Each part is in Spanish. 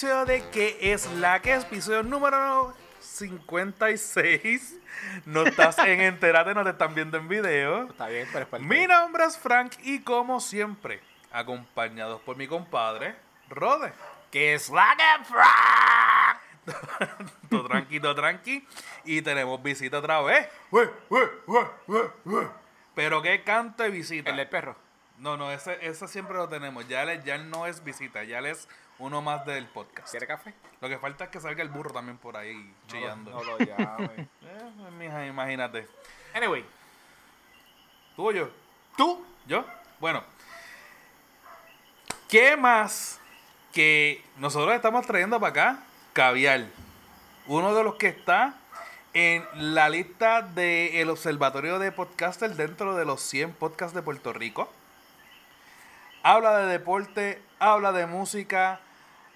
episodio de ¿Qué es la que? Episodio número 56. No estás en Enterate, no te están viendo en video. Está bien, pero es Mi nombre es Frank y como siempre, acompañados por mi compadre, Rode. ¿Qué es la que Frank? Todo tranqui, todo tranqui. Y tenemos visita otra vez. Pero qué canto de visita. El del perro. No, no, ese, ese siempre lo tenemos. Ya ya no es visita, ya él es uno más del podcast. ¿Quiere café? Lo que falta es que salga el burro también por ahí chillando. No lo llame. Eh, mija, imagínate. anyway, ¿Tú o yo? tú. ¿Yo? Bueno. ¿Qué más que nosotros estamos trayendo para acá? Caviar. Uno de los que está en la lista del Observatorio de Podcasters dentro de los 100 podcasts de Puerto Rico. Habla de deporte, habla de música.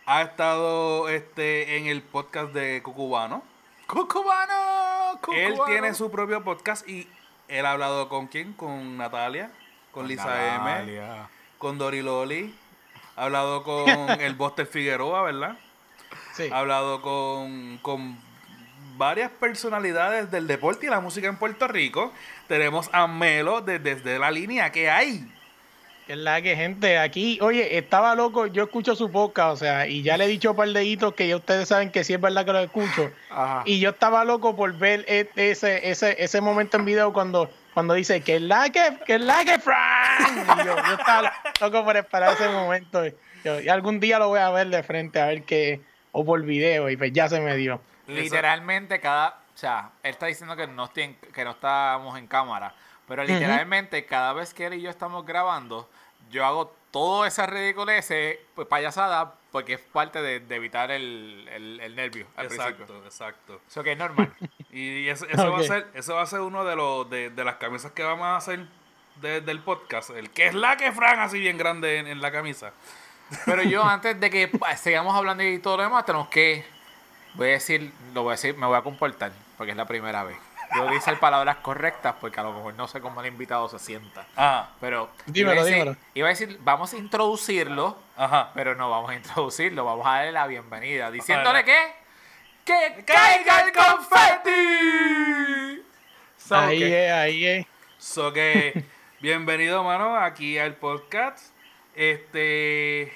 Ha estado este, en el podcast de Cucubano. ¡Cucubano! Él tiene su propio podcast y él ha hablado con quién? Con Natalia, con, Lisa M, con Dori Loli, ha hablado con el Buster Figueroa, ¿verdad? Sí. Ha hablado con, con varias personalidades del deporte y la música en Puerto Rico. Tenemos a Melo de- desde la línea que hay. Que es la que, gente, aquí, oye, estaba loco, yo escucho su podcast, o sea, y ya le he dicho un par de hitos que ya ustedes saben que sí es verdad que lo escucho. Ajá. Y yo estaba loco por ver e- ese, ese, ese momento en video cuando, cuando dice que es la que, que es la que Frank. Y yo, yo estaba loco por esperar ese momento. Yo- y algún día lo voy a ver de frente a ver qué, o por video, y pues ya se me dio. Literalmente cada, o sea, él está diciendo que no, estoy en- que no estamos en cámara, pero literalmente cada vez que él y yo estamos grabando, yo hago toda esa ridiculez, pues payasada, porque es parte de, de evitar el, el, el nervio al principio. Exacto, exacto. Eso que es normal. Y eso, eso va a ser, eso va a ser uno de los de, de las camisas que vamos a hacer de- del podcast. El que es la que Fran así bien grande en, en la camisa. Pero yo antes de que sigamos hablando y todo lo demás, tenemos que, voy a decir, lo voy a decir, me voy a comportar, porque es la primera vez. Yo voy a decir palabras correctas porque a lo mejor no sé cómo el invitado se sienta. Ah, Pero Dímelo, iba, a decir, dímelo. iba a decir, vamos a introducirlo, ajá. pero no vamos a introducirlo, vamos a darle la bienvenida, diciéndole Ajá. que que caiga el confeti. So, ahí que- es, ahí es. So que, bienvenido, mano, aquí al podcast. Este,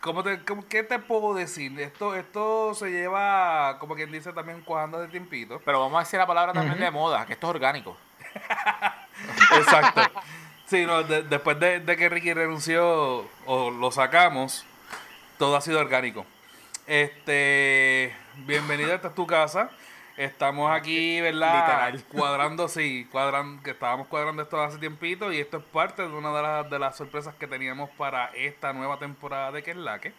¿cómo te, cómo- ¿qué te puedo decir? Esto, esto se lleva, como quien dice, también cuajando de tiempito. Pero vamos a decir la palabra también de moda, que esto es orgánico. Exacto. Sí, no, de- después de, de que Ricky renunció o lo sacamos, todo ha sido orgánico. Este, bienvenido, esta es tu casa. Estamos aquí, ¿verdad? Literal. Cuadrando, sí, cuadrando, que estábamos cuadrando esto hace tiempito y esto es parte de una de las, de las sorpresas que teníamos para esta nueva temporada de Que es la que.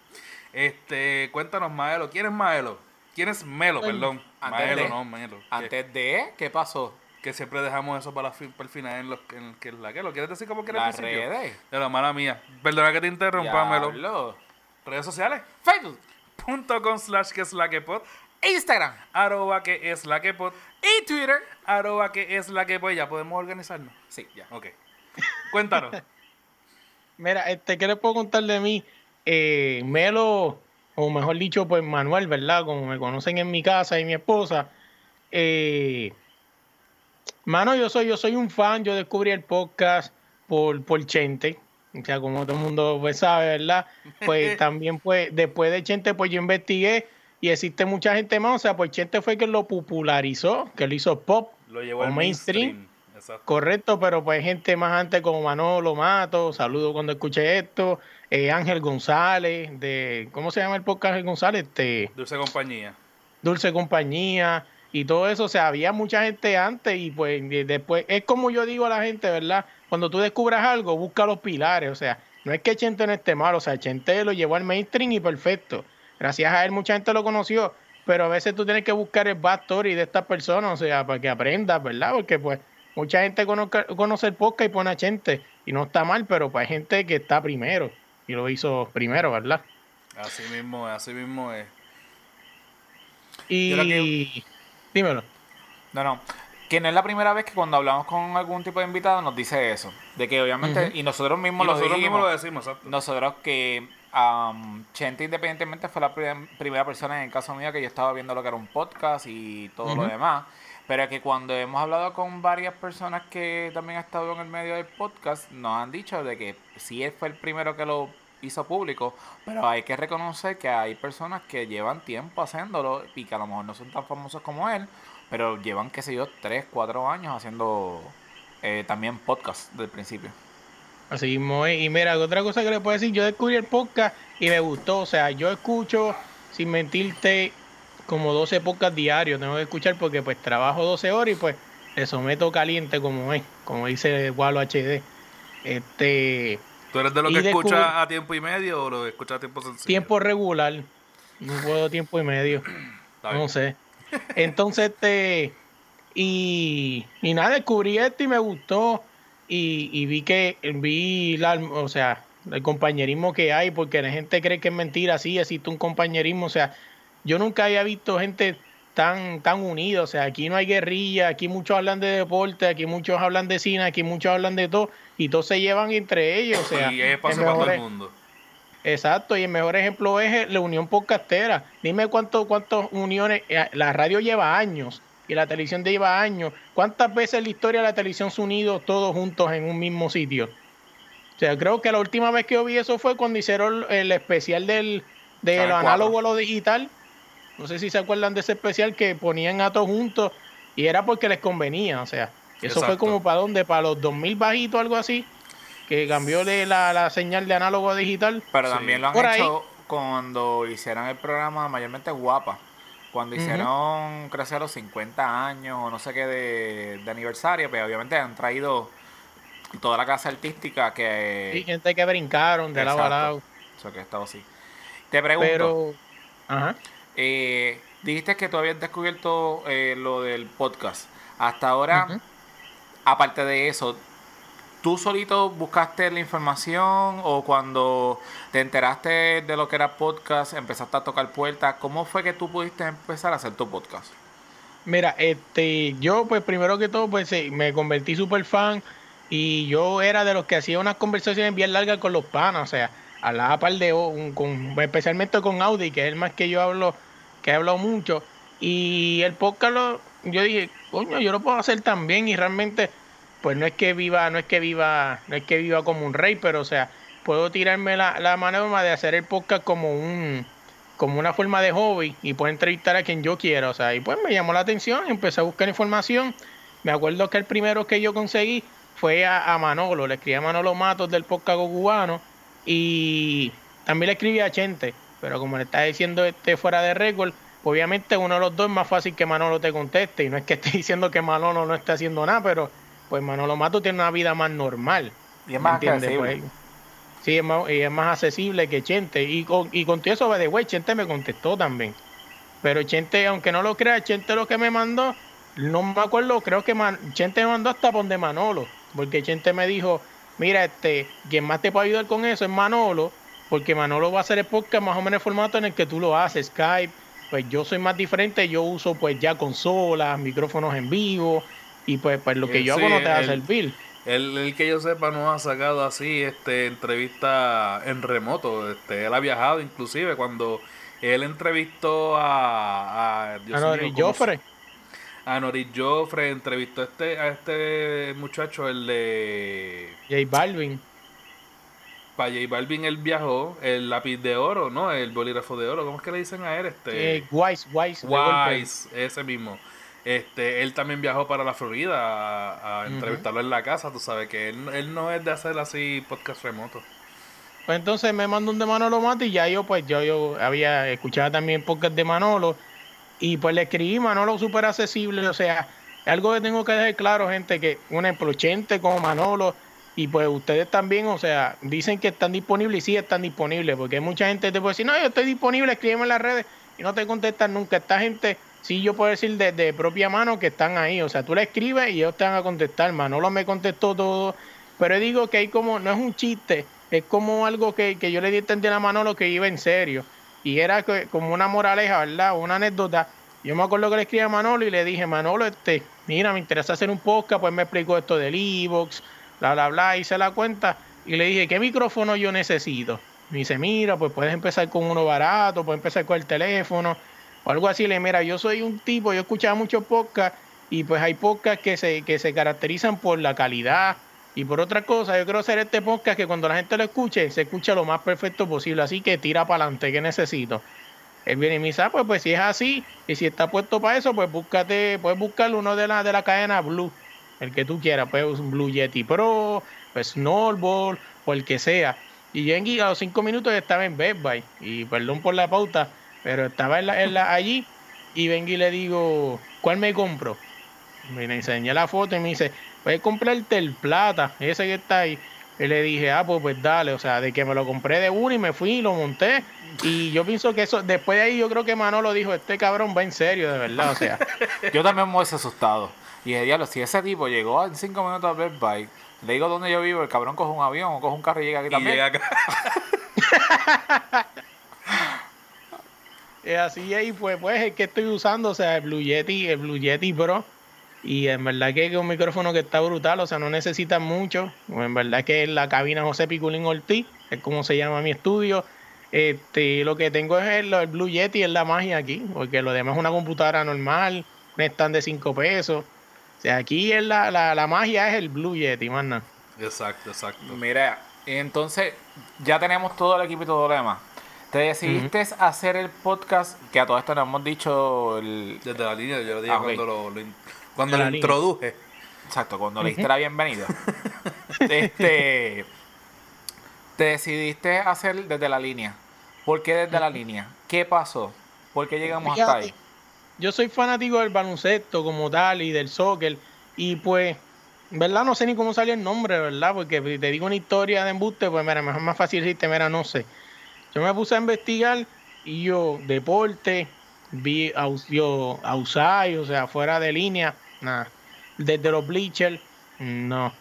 Este, cuéntanos, Maelo. ¿Quién es Maelo? ¿Quién es Melo? Perdón. Antes Maelo, de- no, Melo. Antes de, ¿qué pasó? que siempre dejamos eso para, la fi- para el final en, los, en que es la que lo quieres decir como quieres Las redes. de la mala mía perdona que te interrumpa Melo redes sociales Facebook, punto com slash que es la que pod Instagram arroba que es la que pod y Twitter. arroba que es la que pod ya podemos organizarnos Sí, ya. ok cuéntanos Mira, este, ¿qué les puedo contar de mí? Eh, Melo, o mejor dicho, pues Manuel, ¿verdad? Como me conocen en mi casa y mi esposa. Eh, mano, yo soy, yo soy un fan, yo descubrí el podcast por, por Chente. O sea, como todo el mundo pues, sabe, ¿verdad? Pues también, pues, después de Chente, pues yo investigué y existe mucha gente más. O sea, pues Chente fue quien lo popularizó, que lo hizo pop. lo llevo O al mainstream. Correcto, pero pues gente más antes como Manolo Mato, saludo cuando escuché esto, eh, Ángel González, de, ¿cómo se llama el podcast Ángel González? Este, dulce compañía Dulce Compañía y todo eso, o sea, había mucha gente antes y pues de- después, es como yo digo a la gente, ¿verdad? Cuando tú descubras algo, busca los pilares, o sea, no es que Chente no esté mal, o sea, Chente lo llevó al mainstream y perfecto. Gracias a él mucha gente lo conoció, pero a veces tú tienes que buscar el backstory de estas personas, o sea, para que aprendas, ¿verdad? Porque pues mucha gente conozca- conoce el podcast y pone a Chente y no está mal, pero pues hay gente que está primero y lo hizo primero, ¿verdad? así mismo es así mismo es Y... que- Dímelo. No, no. Que no es la primera vez que cuando hablamos con algún tipo de invitado nos dice eso. De que obviamente, y nosotros mismos y lo nosotros dijimos, mismos lo decimos exacto nosotros que um, Chente independientemente fue la primera persona en el caso mío que yo estaba viendo lo que era un podcast y todo lo demás. Pero que cuando hemos hablado con varias personas que también han estado en el medio del podcast, nos han dicho de que sí él fue el primero que lo hizo público, pero hay que reconocer que hay personas que llevan tiempo haciéndolo y que a lo mejor no son tan famosos como él, pero llevan, qué sé yo, 3, 4 años haciendo eh, también podcast del principio. Así mismo Y mira, otra cosa que le puedo decir, yo descubrí el podcast y me gustó. O sea, yo escucho, sin mentirte, como 12 podcasts diarios. Tengo que escuchar porque pues trabajo 12 horas y pues le someto caliente como es, como dice Walo HD. Este... ¿Tú eres de lo que escucha a tiempo y medio o lo que escucha a tiempo sencillo? Tiempo regular. No puedo tiempo y medio. no sé. Entonces, este, y, y nada, descubrí esto y me gustó. Y, y vi que, vi la, o sea, el compañerismo que hay, porque la gente cree que es mentira, sí, existe un compañerismo, o sea, yo nunca había visto gente tan, tan unida, o sea, aquí no hay guerrilla, aquí muchos hablan de deporte, aquí muchos hablan de cine, aquí muchos hablan de todo, y todos se llevan entre ellos, o sea. Y es para todo el mundo. Exacto, y el mejor ejemplo es la unión podcastera. Dime cuánto, cuántas uniones, eh, la radio lleva años y la televisión lleva años. ¿Cuántas veces en la historia de la televisión se unido todos juntos en un mismo sitio? O sea, creo que la última vez que yo vi eso fue cuando hicieron el especial del, de lo análogo a lo digital. No sé si se acuerdan de ese especial que ponían a todos juntos y era porque les convenía. O sea, eso fue como para dónde, para los 2000 bajitos, algo así que cambió de la, la, señal de análogo a digital. Pero también lo han hecho cuando hicieron el programa mayormente guapa. Cuando hicieron, creo que los 50 años o no sé qué de, aniversario, pero pues obviamente han traído toda la casa artística que... Sí, gente que brincaron de lado a lado. Eso que estado así. Te pregunto. Pero... Ajá. Eh, dijiste que tú habías descubierto eh, lo del podcast. Hasta ahora, aparte de eso, ¿Tú solito buscaste la información o cuando te enteraste de lo que era podcast, empezaste a tocar puertas? ¿Cómo fue que tú pudiste empezar a hacer tu podcast? Mira, este, yo pues primero que todo pues me convertí súper fan y yo era de los que hacía unas conversaciones bien largas con los panas, o sea, hablaba par de, con, especialmente con Audi, que es el más que yo hablo, que he hablado mucho, y el podcast lo, yo dije, coño, yo lo puedo hacer también y realmente pues no es que viva, no es que viva, no es que viva como un rey, pero o sea, puedo tirarme la, la manera de hacer el podcast como un como una forma de hobby y puedo entrevistar a quien yo quiera, o sea, y pues me llamó la atención, empecé a buscar información. Me acuerdo que el primero que yo conseguí fue a, Manolo, le escribí a Manolo Matos del podcast cubano y también le escribí a Chente, pero como le está diciendo este fuera de récord, obviamente uno de los dos es más fácil que Manolo te conteste y no es que esté diciendo que Manolo no está haciendo nada, pero pues Manolo Mato tiene una vida más normal. Y es más accesible. Pues, sí, es más, y es más accesible que Chente. Y con, y con todo eso, de güey, Chente me contestó también. Pero Chente, aunque no lo crea, Chente lo que me mandó, no me acuerdo, creo que Chente me mandó hasta donde Manolo. Porque Chente me dijo, mira, este, quien más te puede ayudar con eso es Manolo, porque Manolo va a hacer el podcast más o menos el formato en el que tú lo haces, Skype. Pues yo soy más diferente, yo uso pues ya consolas, micrófonos en vivo, y pues, pues lo que yo hago no te va a servir. El, el, que yo sepa no ha sacado así este entrevista en remoto. Este, él ha viajado inclusive cuando él entrevistó a, a, Nori Joffre. A Nori Joffre entrevistó a este, a este muchacho, el de J Balvin. Para J Balvin él viajó, el lápiz de oro, ¿no? El bolígrafo de oro, ¿cómo es que le dicen a él? Este, eh, Wise, Wise. Wise, ese mismo. Este, él también viajó para la Florida a, entrevistarlo en la casa, tú sabes que él, no es de hacer así podcast remoto. Pues entonces me mandó un de Manolo Mati y ya yo pues yo, yo había escuchado también podcast de Manolo y pues le escribí Manolo súper accesible, o sea, algo que tengo que dejar claro gente que un ejemplo como Manolo y pues ustedes también, o sea, dicen que están disponibles y sí están disponibles, porque hay mucha gente que te puede decir, no, yo estoy disponible, escríbeme en las redes y no te contestan nunca. Esta gente sí yo puedo decir de, propia mano que están ahí. O sea, tú le escribes y ellos te van a contestar. Manolo me contestó todo. Pero digo que hay como, no es un chiste, es como algo que, yo le di a entender a Manolo que iba en serio. Y era como una moraleja, ¿verdad? Una anécdota. Yo me acuerdo que le escribí a Manolo y le dije, Manolo, este, mira, me interesa hacer un podcast, pues me explicó esto del e-box, bla, bla, bla, hice la cuenta y le dije, ¿qué micrófono yo necesito? Me dice, mira, pues puedes empezar con uno barato, puedes empezar con el teléfono, o algo así. Le mira, yo soy un tipo, yo escuchaba muchos podcasts, y pues hay podcasts que se, que se caracterizan por la calidad y por otra cosa. Yo quiero hacer este podcast que cuando la gente lo escuche, se escucha lo más perfecto posible. Así que tira para adelante, que necesito? Él viene y me dice, ah, pues, pues si es así, y si está puesto para eso, pues búscate, puedes buscar uno de la, de la cadena Blue, el que tú quieras, pues un Blue Yeti Pro, pues Snowball, o el que sea. Y yo en a los cinco minutos estaba en Best Buy, y perdón por la pauta, pero estaba en la, en la, allí, y vengo y le digo, ¿cuál me compro? Me enseñé la foto y me dice, puedes comprarte el plata, ese que está ahí. Y le dije, ah, pues, pues dale, o sea, de que me lo compré de uno y me fui y lo monté. Y yo pienso que eso, después de ahí yo creo que Manolo dijo, este cabrón va en serio, de verdad, o sea. yo también me hubiese asustado. Y dije, diablo, si ese tipo llegó en cinco minutos a Best Buy, le digo dónde yo vivo, el cabrón coge un avión o coge un carro y llega aquí también. Llega acá. y así ahí, pues, pues, el que estoy usando, o sea, el Blue Yeti, el Blue Yeti Pro y en verdad que es un micrófono que está brutal, o sea, no necesita mucho. En verdad que es la cabina José Piculín Ortiz, es como se llama mi estudio. Este, lo que tengo es el, Blue Yeti, es la magia aquí, porque lo demás es una computadora normal, un stand de 5 pesos. O sea, aquí es la, la, magia es el Blue Yeti, man. Exacto, exacto. Mira, entonces ya tenemos todo el equipo y todo lo demás. Te decidiste hacer el podcast, que a todo esto nos hemos dicho desde la línea, yo lo dije ah, cuando lo, lo cuando lo introduje. Exacto, cuando le diste la bienvenida. este, te decidiste hacer desde la línea. ¿Por qué desde la línea? ¿Qué pasó? ¿Por qué llegamos hasta ahí? Yo soy fanático del baloncesto como tal y del soccer. Y pues, ¿verdad? No sé ni cómo salió el nombre, ¿verdad? Porque te digo una historia de embuste, pues mira, mejor más fácil decirte, mira, no sé. Yo me puse a investigar y yo, deporte, vi a, yo, o sea, fuera de línea, nada. Desde los bleachers, no.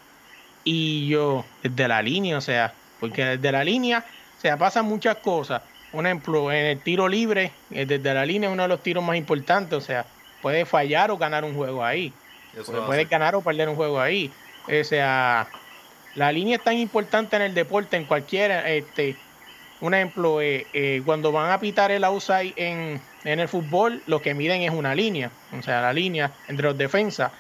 Y yo, desde la línea, o sea, porque desde la línea, o sea, pasan muchas cosas. Un ejemplo, en el tiro libre, eh, desde la línea es uno de los tiros más importantes, o sea, puede fallar o ganar un juego ahí. Puede ganar o perder un juego ahí. O sea, la línea es tan importante en el deporte, en cualquiera, este, un ejemplo, eh, eh, cuando van a pitar el outside en, en, el fútbol, lo que miden es una línea, o sea, la línea entre los defensas.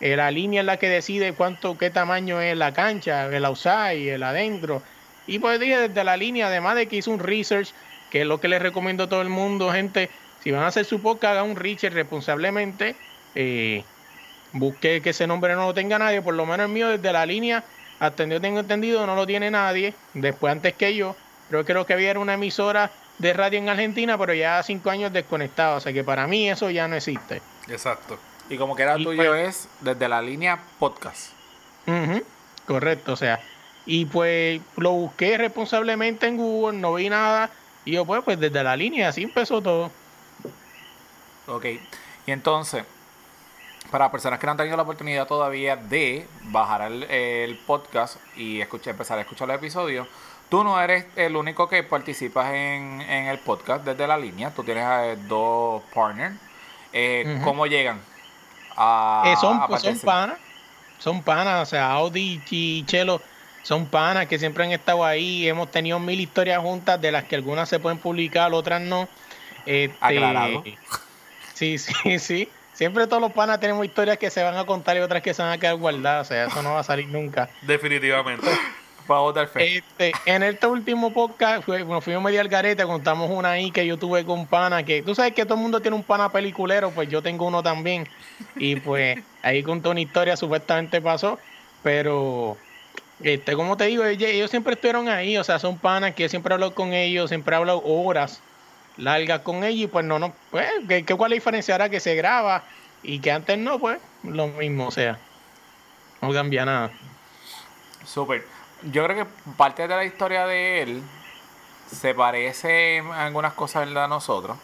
Eh, la línea es la que decide cuánto, qué tamaño es la cancha, el outside, el adentro. Y pues dije desde la línea, además de que hice un research, que es lo que les recomiendo a todo el mundo, gente, si van a hacer su podcast, hagan un research responsablemente. busque que ese nombre no lo tenga nadie, por lo menos el mío desde la línea, hasta tengo entendido, no lo tiene nadie. Después, antes que yo, Creo que lo que había era una emisora de radio en Argentina, pero ya cinco años desconectado. O sea que para mí eso ya no existe. Exacto. Y como que era tuyo pues es desde la línea podcast. correcto, o sea. Y pues lo busqué responsablemente en Google, no vi nada. Y yo pues, pues desde la línea, así empezó todo. Ok. Y entonces, para personas que no han tenido la oportunidad todavía de bajar el, podcast y escuchar, empezar a escuchar los episodios, Tú no eres el único que participas en, el podcast desde la línea. Tú tienes a dos partners. Eh, ¿Cómo llegan? A, eh, son, pues, son panas. Son panas. O sea, Audi y Chelo son panas que siempre han estado ahí. Hemos tenido mil historias juntas, de las que algunas se pueden publicar, otras no. Este, Aclarado. Sí, sí, sí. Siempre todos los panas tenemos historias que se van a contar y otras que se van a quedar guardadas. O sea, eso no va a salir nunca. Definitivamente. Este, en este último podcast nos fuimos medio al garete, contamos una ahí que yo tuve con pana, que tú sabes que todo el mundo tiene un pana peliculero, pues yo tengo uno también. Y pues ahí contó una historia, supuestamente pasó, pero este, como te digo, ellos, siempre estuvieron ahí, o sea, son panas que yo siempre hablo con ellos, siempre hablo horas largas con ellos y pues no, no, pues, ¿qué, cuál es la diferencia ahora que se graba y que antes no? Pues lo mismo, o sea, no cambia nada. Súper yo creo que parte de la historia de él se parece en algunas cosas a nosotros.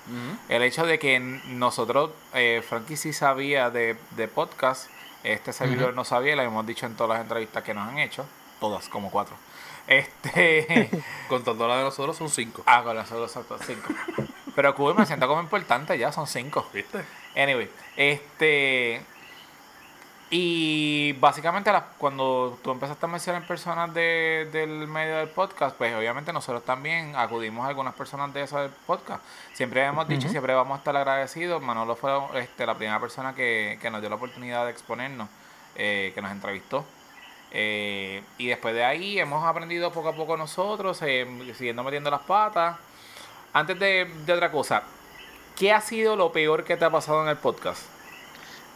El hecho de que nosotros, eh, Frankie sí sabía de, podcast, este servidor no sabía, lo hemos dicho en todas las entrevistas que nos han hecho, todas, como cuatro. Este. Contando la de nosotros son cinco. Ah, con nosotros son cinco. Pero Cuba me siento como importante ya, son cinco. ¿Viste? Anyway, este. Y básicamente cuando tú empezaste a mencionar personas de- del medio del podcast, pues obviamente nosotros también acudimos a algunas personas de eso del podcast. Siempre hemos dicho, siempre vamos a estar agradecidos. Manolo fue este, la primera persona que, que nos dio la oportunidad de exponernos, eh, que nos entrevistó. Eh, y después de ahí hemos aprendido poco a poco nosotros, eh, siguiendo metiendo las patas. Antes de, de otra cosa, ¿qué ha sido lo peor que te ha pasado en el podcast?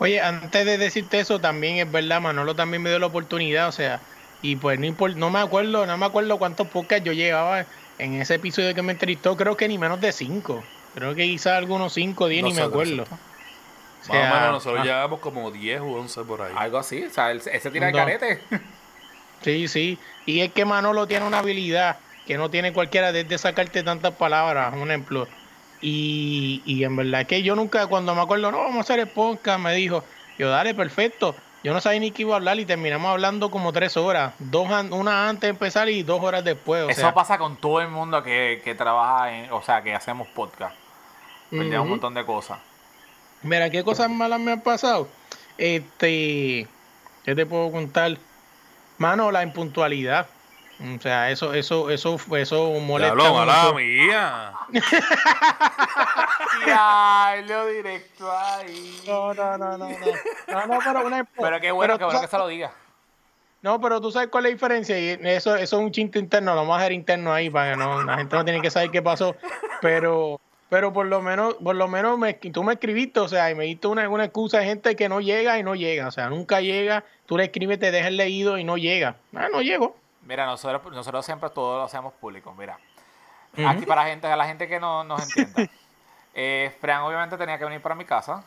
Oye, antes de decirte eso, también es verdad, Manolo también me dio la oportunidad, o sea, y pues no impor- no me acuerdo, no me acuerdo cuántos podcasts yo llevaba en ese episodio que me entrevistó, creo que ni menos de cinco. Creo que quizás algunos cinco, diez, ni me acuerdo. exacto. O Más o sea, menos nosotros ah, llevamos como 10 o 11 por ahí. Algo así, o sea, él, él se tira el No. carete. Sí, sí. Y es que Manolo tiene una habilidad que no tiene cualquiera desde sacarte tantas palabras, un ejemplo. Y, y en verdad que yo nunca, cuando me acuerdo, no, vamos a hacer el podcast, me dijo, yo dale, perfecto. Yo no sabía ni qué iba a hablar y terminamos hablando como tres horas. Dos una antes de empezar y dos horas después. O Eso sea, pasa con todo el mundo que, que trabaja en, o sea, que hacemos podcast. Perdemos un montón de cosas. Mira, ¿qué cosas malas me han pasado? Este, ¿qué te puedo contar? Mano, la impuntualidad. O sea, eso, eso, eso, eso molesta Diablo, mala mucho. mía. Ay, lo directo ahí. No, no, no, no, no. No, no, pero una Pero qué bueno, pero qué tú bueno que se lo diga. No, pero tú sabes cuál es la diferencia y eso, eso es un chiste interno, lo vamos a hacer interno ahí para que no, la gente no tiene que saber qué pasó. Pero, pero por lo menos, por lo menos me, tú me escribiste, o sea, y me diste una, una excusa de gente que no llega y no llega, o sea, nunca llega, tú le escribes, te dejas leído y no llega. Ah, no llego. Mira, nosotros, nosotros siempre todo lo hacemos público. Mira, aquí para la gente, a la gente que no nos entienda. eh, Fran obviamente tenía que venir para mi casa,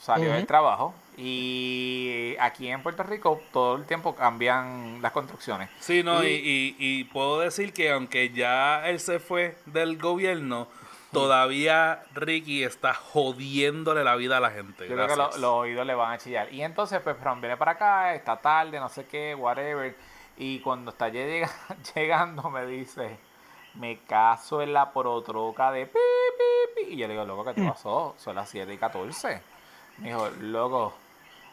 salió del trabajo y aquí en Puerto Rico todo el tiempo cambian las construcciones. Sí, no, y, Y- y, puedo decir que aunque ya él se fue del gobierno, todavía Ricky está jodiéndole la vida a la gente. Yo creo que lo- los oídos le van a chillar. Y entonces, pues, Fran viene para acá, está tarde, no sé qué, whatever. Y cuando está llega- llegando, me dice, me caso en la protroca de pi, pi, pi. Y yo le digo, loco, ¿qué te Mm. pasó? Son las 7 y 14. Me dijo, loco,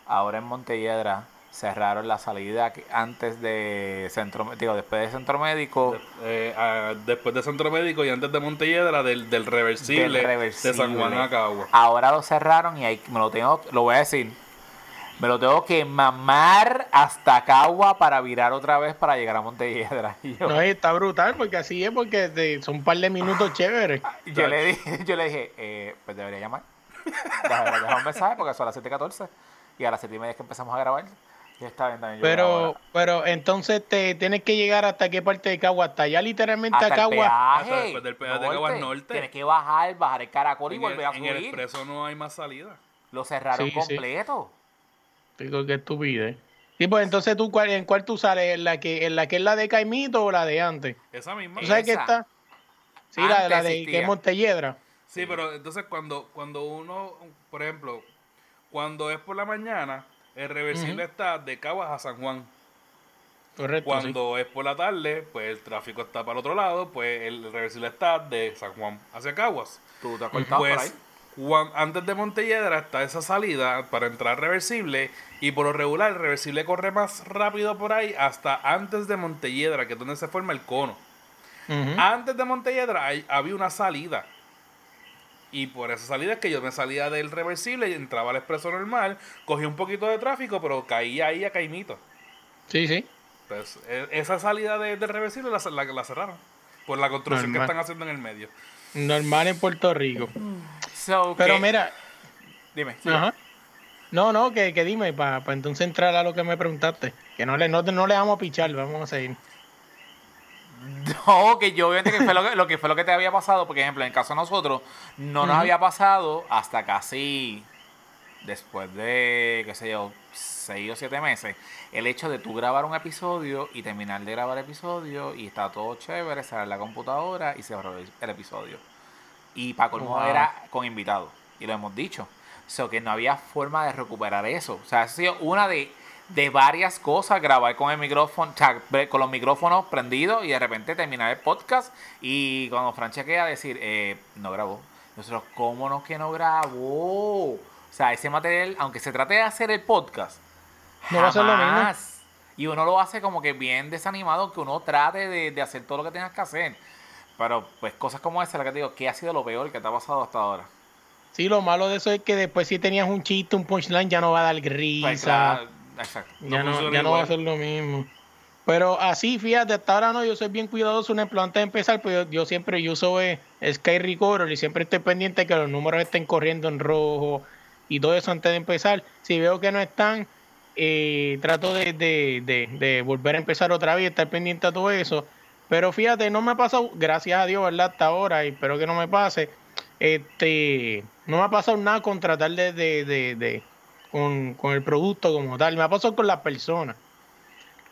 ahora en Montelledra cerraron la salida antes de centro, digo, después de centro médico. De- eh, ah, después de Centro Médico y antes de Montelledra, del, del reversible, del reversible. de San Juan a Cagua. Ahora lo cerraron y ahí me lo tengo, lo voy a decir, me lo tengo que mamar hasta Cagua para virar otra vez para llegar a Montelledra. Y yo, No, está brutal porque así es, porque de- son un par de minutos chéveres. yo le dije, yo le dije eh, pues debería llamar. Déjame dejar un mensaje porque son las 7.14 y a las 7 y media es que empezamos a grabar. Está bien grabo Pero, pero entonces te tienes que llegar hasta qué parte de Cagua, hasta allá literalmente hasta a el Cagua. peaje, Hasta después del peaje de Caguas Norte. Tienes que bajar, bajar el caracol y En volver a el, en el subir. expreso no hay más salida. Lo cerraron Sí, sí. Digo, qué estupidez. Sí, pues entonces tú, ¿cuál- ¿en cuál tú sales? ¿En la que, en la que es la de Caimito o la de antes? Esa misma. ¿Tú sabes que está? Sí, la, de que existía. es Montelledra. Sí, pero entonces cuando, cuando uno, por ejemplo, cuando es por la mañana, el reversible está de Caguas a San Juan. Correcto. sí. Cuando es por la tarde, pues el tráfico está para el otro lado, pues el reversible está de San Juan hacia Caguas. Tú te has cortado por ahí. Antes de Montelledra está esa salida para entrar reversible y por lo regular el reversible corre más rápido por ahí hasta antes de Montelledra, que es donde se forma el cono. Antes de Montelledra hay- había una salida. Y por esa salida es que yo me salía del reversible y entraba al expreso normal, cogí un poquito de tráfico, pero caía ahí a Caimito. Sí, sí. Pues e- esa salida de- del reversible la, la, la cerraron. Por la construcción Normal. que están haciendo en el medio. Normal en Puerto Rico. So, Pero que- mira, Dime. ajá. No, no, que, que dime, para entonces entrar a lo que me preguntaste. Que no le, no, no le vamos a pichar, vamos a seguir. No, que yo obviamente que fue lo que, lo que fue lo que te había pasado, porque ejemplo, en el caso de nosotros, no nos había pasado hasta casi después de, qué sé yo, seis o siete meses, el hecho de tú grabar un episodio y terminar de grabar el episodio y está todo chévere, cerrar la computadora y cerrar el episodio. Y para colmo Wow. era con invitados, y lo hemos dicho. O sea, que no había forma de recuperar eso. O sea, ha sido una de, de varias cosas, grabar con el micrófono, con los micrófonos prendidos y de repente terminar el podcast y cuando Fran chequea decir, eh, no grabó. Nosotros, ¿cómo no que no grabó? O sea, ese material, aunque se trate de hacer el podcast, No va a ser lo mismo. Y uno lo hace como que bien desanimado, que uno trate de, de hacer todo lo que tengas que hacer. Pero pues cosas como esa, la que te digo, ¿qué ha sido lo peor que te ha pasado hasta ahora? Sí, lo malo de eso es que después si tenías un chiste, un punchline, ya no va a dar Pues, risa. claro, exacto. ya no ya no va a ser lo mismo. Pero así, fíjate, hasta ahora no, yo soy bien cuidadoso, un ejemplo, antes de empezar, pues yo, yo siempre yo uso eh, Sky Recorder y siempre estoy pendiente de que los números estén corriendo en rojo y todo eso antes de empezar. Si veo que no están, eh, trato de, de, de, de volver a empezar otra vez, estar pendiente a todo eso. Pero fíjate, no me ha pasado, gracias a Dios, ¿verdad? Hasta ahora, y espero que no me pase. Este, no me ha pasado nada con tratar de, de, de, con, con el producto como tal. Me ha pasado con las personas.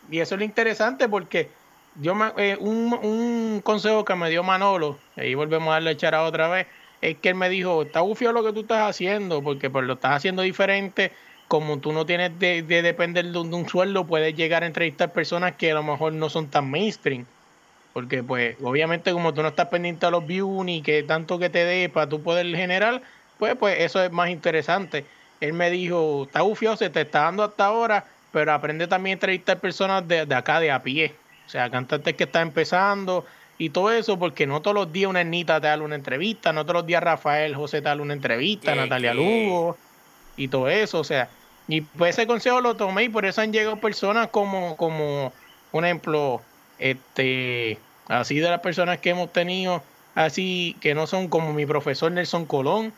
Y eso es lo interesante porque yo me- eh, un, un consejo que me dio Manolo, y ahí volvemos a darle echar a otra vez, es que él me dijo, está bufio lo que tú estás haciendo, porque pues lo estás haciendo diferente, como tú no tienes de, de depender de un, de un sueldo, puedes llegar a entrevistar personas que a lo mejor no son tan mainstream. Porque pues obviamente como tú no estás pendiente a los views ni que tanto que te dé para tú poder generar, pues pues eso es más interesante. Él me dijo, está bufio, se te está dando hasta ahora, pero aprende también a entrevistar personas de, de acá de a pie. O sea, cantantes que están empezando y todo eso, porque no todos los días una Ernita te da una entrevista, no todos los días Rafael José te da una entrevista, ¿Qué, Natalia qué? Lugo y todo eso, o sea, y pues ese consejo lo tomé y por eso han llegado personas como, como, un ejemplo, este, así de las personas que hemos tenido, así que no son como mi profesor Nelson Colón,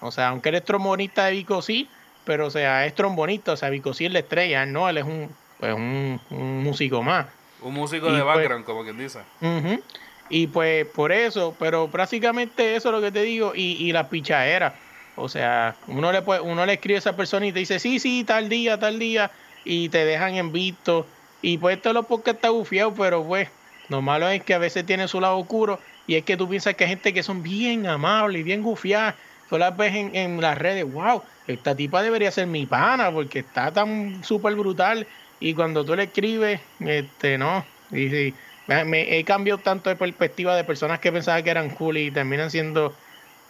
o sea, aunque él es trombonista de Vico sí, pero o sea, es trombonista, o sea, Vico sí es la estrella, él no, él es un, pues un, un músico más. Un músico Y de pues- background, como quien dice. Ujú. Y pues por eso, pero prácticamente eso es lo que te digo, y, y la pichadera. O sea, uno le puede, uno le escribe a esa persona y te dice, sí, sí, tal día, tal día, y te dejan en visto. Y pues esto es lo porque está bufiado, pero pues, lo malo es que a veces tiene su lado oscuro, y es que tú piensas que hay gente que son bien amables y bien gufiadas. Tú las ves en, en las redes, wow, esta tipa debería ser mi pana, porque está tan súper brutal. Y cuando tú le escribes, este, no, y sí, me, he cambiado tanto de perspectiva de personas que pensaba que eran cool y terminan siendo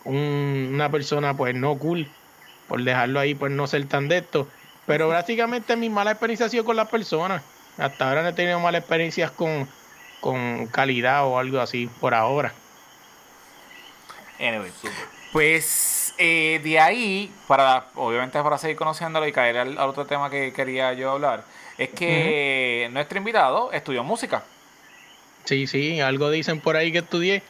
un- una persona pues no cool por dejarlo ahí por no ser tan de esto pero básicamente mi mala experiencia ha sido con las personas hasta ahora no he tenido malas experiencias con, con calidad o algo así por ahora Anyway, pues eh, de ahí, para obviamente para seguir conociéndolo y caer al, al otro tema que quería yo hablar, es que nuestro invitado estudió música. sí sí algo dicen por ahí que estudié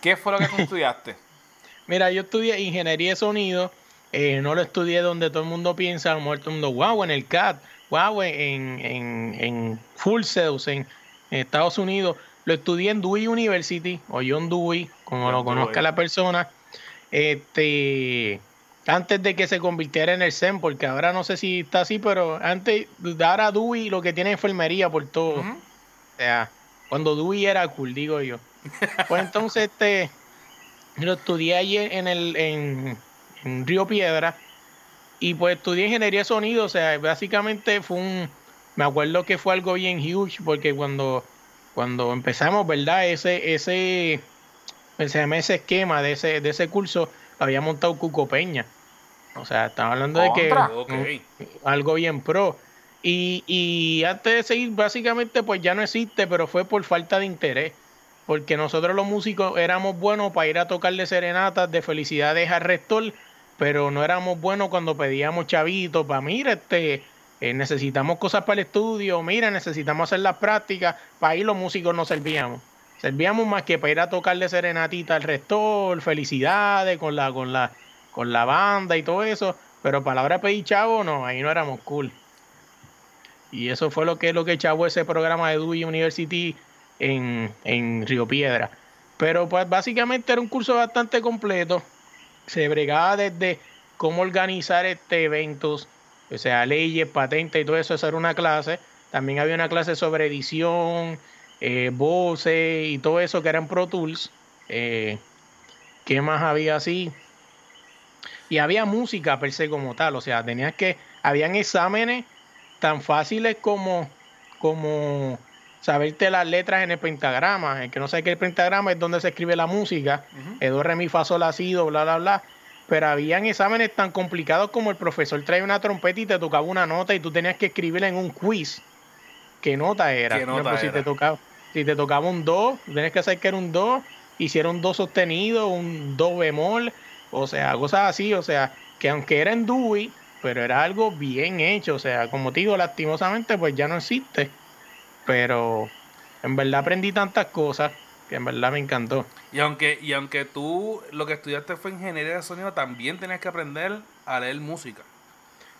¿Qué fue lo que tú estudiaste? Mira, yo estudié ingeniería de sonido. eh, no lo estudié donde todo el mundo piensa, a lo mejor todo el mundo, wow, en el CAT, wow, en, en, en Full Sails, en, Estados Unidos. Lo estudié en Dewey University, o John Dewey, como John lo conozca Dewey. la persona. Este, antes de que se convirtiera en el SEM, porque ahora no sé si está así, pero antes, ahora Dewey lo que tiene enfermería por todo. Ujú. O sea, cuando Dewey era cool, digo yo. Pues entonces, este, lo estudié allí en el, en, en Río Piedra. Y pues estudié ingeniería de sonido. O sea, básicamente fue un, me acuerdo que fue algo bien huge, porque cuando, cuando empezamos, ¿verdad? Ese, ese, se llama ese esquema de ese, de ese curso, había montado Cuco Peña. O sea, estaba hablando de que algo bien pro. Y, y antes de seguir, básicamente, pues ya no existe, pero fue por falta de interés. Porque nosotros los músicos éramos buenos para ir a tocarle serenatas de felicidades al rector, pero no éramos buenos cuando pedíamos chavitos para, mira, este, eh, necesitamos cosas para el estudio, mira, necesitamos hacer las prácticas, para ahí los músicos no servíamos. Servíamos más que para ir a tocarle serenatita al rector, felicidades con la, con la, con la banda y todo eso, pero para la hora de pedir chavo, no, ahí no éramos cool. Y eso fue lo que lo que chavó ese programa de Dewey University en, en Río Piedra. Pero pues básicamente era un curso bastante completo. Se bregaba desde cómo organizar este eventos, o sea, leyes, patentes y todo eso, esa era una clase. También había una clase sobre edición, eh, voces y todo eso que eran Pro Tools. Eh, ¿Qué más había así? Y había música per se como tal, o sea, tenías que, habían exámenes tan fáciles como, como saberte las letras en el pentagrama. El que no sabe que el pentagrama es donde se escribe la música, Ujú. es do, re, mi, fa, sol, la, si, do, bla, bla, bla. pero habían exámenes tan complicados como el profesor traía una trompeta y te tocaba una nota y tú tenías que escribirla en un quiz. ¿Qué nota era? ¿Qué nota Si, te tocaba, si te tocaba un do, tenías que saber que era un do, y si do sostenido, un do bemol, o sea, cosas así, o sea, que aunque era en Dewey, pero era algo bien hecho, o sea, como te digo, lastimosamente pues ya no existe, pero en verdad aprendí tantas cosas que en verdad me encantó. Y aunque, y aunque tú lo que estudiaste fue ingeniería de sonido, también tenías que aprender a leer música.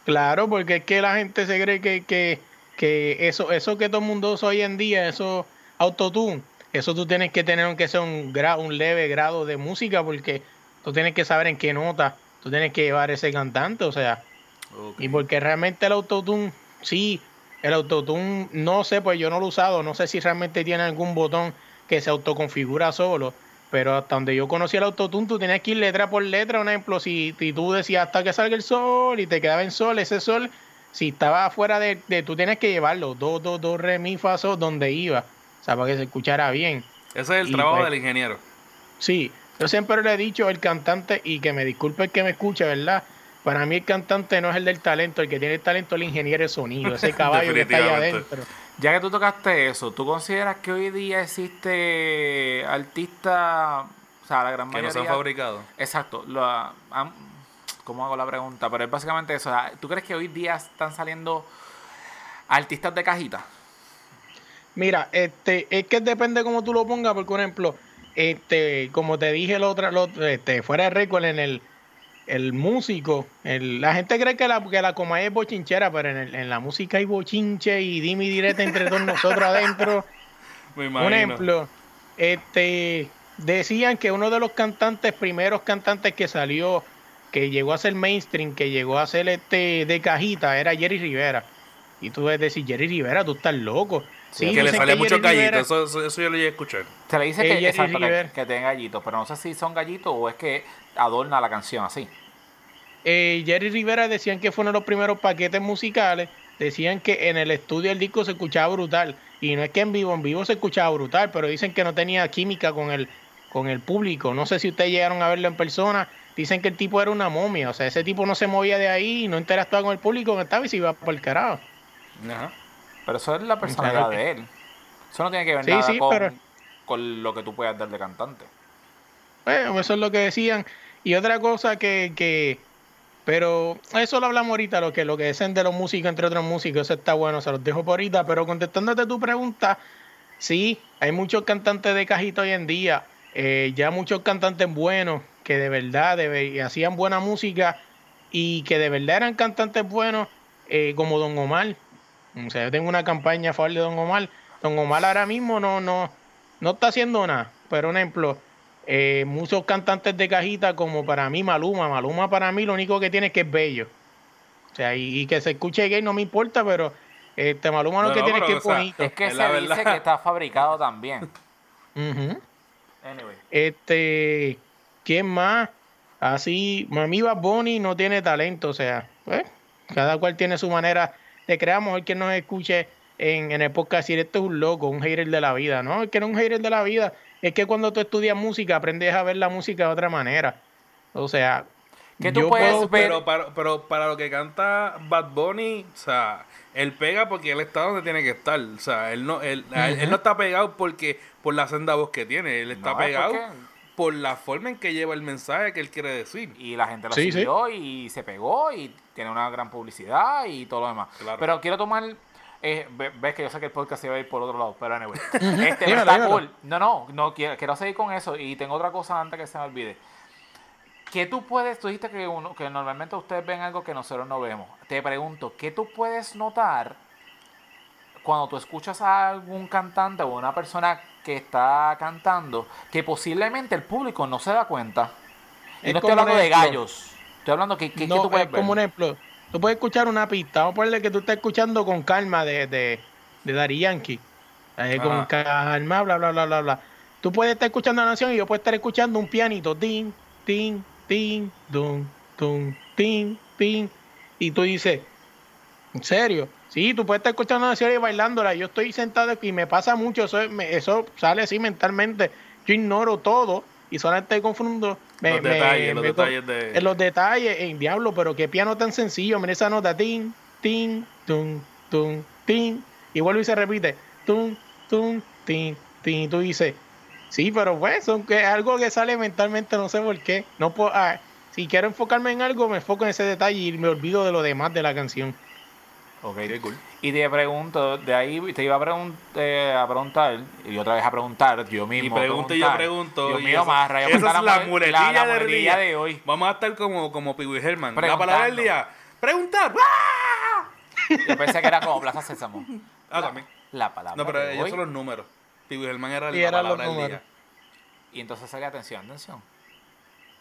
Claro, porque es que la gente se cree que, que, que eso, eso que todo el mundo usa hoy en día, eso autotune, eso tú tienes que tener aunque sea un, gra- un leve grado de música, porque tú tienes que saber en qué nota tú tienes que llevar ese cantante, o sea, y porque realmente el autotune, sí, el autotune, no sé, pues yo no lo he usado, no sé si realmente tiene algún botón que se autoconfigura solo, pero hasta donde yo conocí el autotune, tú tenías que ir letra por letra, un ejemplo, si, si tú decías hasta que salga el sol y te quedaba en sol, ese sol, si estaba afuera de, de tú tienes que llevarlo, do, do, do, re, mi, fa, sol, donde iba, o sea, para que se escuchara bien. Ese es el y trabajo pues- del ingeniero. Sí, yo siempre le he dicho al cantante, y que me disculpe el que me escuche, ¿verdad? Para mí el cantante no es el del talento, el que tiene el talento es el ingeniero de sonido, ese caballo que está ahí Definitivamente. adentro. Ya que tú tocaste eso, ¿tú consideras que hoy día existe artistas, o sea, la gran Que no mayoría... se han fabricado. Exacto. ¿Cómo hago la pregunta? Pero es básicamente eso. ¿Tú crees que hoy día están saliendo artistas de cajita? Mira, este, es que depende cómo tú lo pongas, porque por ejemplo, este, como te dije el otro, este, fuera de récord en el, el músico, el- la gente cree que la, que la Comay es bochinchera, pero en, el- en la música hay bochinche y dime y direte entre todos nosotros adentro. Me. Un ejemplo, este, decían que uno de los cantantes, primeros cantantes que salió, que llegó a ser mainstream, que llegó a ser este de cajita, era Jerry Rivera. Y tú debes decir, Jerry Rivera, tú estás loco. Sí, que le sale que mucho Jerry gallito. Rivera- Eso, eso, eso yo lo llegué a escuchar. Se le dice que, exacto, que, Rivera. que tienen gallitos, pero no sé si son gallitos o es que adorna la canción así. eh, Jerry Rivera decían que fue uno de los primeros paquetes musicales. Decían que en el estudio el disco se escuchaba brutal. Y no es que en vivo, en vivo se escuchaba brutal, pero dicen que no tenía química con el, con el público. No sé si ustedes llegaron a verlo en persona. Dicen que el tipo era una momia. O sea, ese tipo no se movía de ahí, no interactuaba con el público, no estaba y se iba por el carajo. Ajá. Pero eso es la personalidad Claro. de él. Eso no tiene que ver Sí, nada sí, con, pero- con lo que tú puedas dar de cantante. Bueno, eso es lo que decían. Y otra cosa que, que pero eso lo hablamos ahorita, lo que, lo que dicen de los músicos entre otros músicos, eso está bueno, se los dejo por ahorita. Pero contestándote tu pregunta, sí, hay muchos cantantes de cajita hoy en día, eh, ya muchos cantantes buenos que de verdad hacían buena música y que de verdad eran cantantes buenos, eh, como Don Omar. O sea, yo tengo una campaña a favor de Don Omar. Don Omar ahora mismo no, no, no está haciendo nada. Pero, un ejemplo, eh, muchos cantantes de cajita, como para mí Maluma. Maluma para mí lo único que tiene es que es bello. O sea, y, y que se escuche gay no me importa, pero este Maluma lo No, que no, tiene que es bonito. Es que Es se dice verdad. que está fabricado también. Anyway. Este, ¿quién más? Así, Mami Bad Bunny no tiene talento, o sea, pues, cada cual tiene su manera de crear. Mejor que nos escuche en, en el podcast decir esto es un loco, un hater de la vida. No, es que no es un hater de la vida, es que cuando tú estudias música aprendes a ver la música de otra manera. O sea, Que tú yo puedes puedo- ver- Pero para, pero para lo que canta Bad Bunny, o sea, él pega porque él está donde tiene que estar. O sea, él no, él, él- él no está pegado porque por la senda voz que tiene. Él está No, pegado por la forma en que lleva el mensaje que él quiere decir. Y la gente lo Sí, sí. siguió y se pegó y tiene una gran publicidad y todo lo demás. Claro. Pero quiero tomar. eh, ve- ves que yo sé que el podcast se va a ir por otro lado, pero anyway. Este Dímelo, está dímelo. cool. No, no, no quiero, quiero seguir con eso. Y tengo otra cosa antes que se me olvide. ¿Qué tú puedes, tú dijiste que, uno, que normalmente ustedes ven algo que nosotros no vemos. Te pregunto, ¿qué tú puedes notar cuando tú escuchas a algún cantante o una persona que está cantando que posiblemente el público no se da cuenta? Y Es no estoy hablando de gallos. Estoy hablando que, que, que no, tú puedes es ver. como un ejemplo. Tú puedes escuchar una pista. Vamos a ponerle que tú estás escuchando con calma de, de, de Daddy Yankee. Eh, con calma, bla, bla, bla, bla, bla. Tú puedes estar escuchando una canción y yo puedo estar escuchando un pianito. Tin, tin, tin, dun, dun, tin, tin. Y tú dices, ¿en serio? Sí, tú puedes estar escuchando una canción y bailándola. Yo estoy sentado aquí y me pasa mucho. Eso, es- me- eso sale así mentalmente. Yo ignoro todo y solamente confundo me, Los me- detalles, los de- en los detalles, en diablo, pero qué piano tan sencillo, mira esa nota, tin, tin, tum, tum, tin, y vuelve y se repite, tum, tum, tin, tin, y tú dices, sí, pero pues, son que algo que sale mentalmente, no sé por qué, no puedo, ah, si quiero enfocarme en algo, me enfoco en ese detalle y me olvido de lo demás de la canción. Ok. Qué cool. Y te pregunto, de ahí te iba a, pregun- eh, a preguntar, y otra vez a preguntar, yo Y mismo. pregunto y yo pregunto. Dios y mío, más. Esa es la mule- muletilla, la- la del muletilla día. de hoy. Vamos a estar como, como Pee Wee Herman. La palabra del día. Preguntar. ¡Ah! Yo pensé que era como Plaza Sésamo. Ah, también. La palabra No, pero ellos hoy. son los números. Pee Wee Herman era la palabra del día. Y entonces sería atención, atención.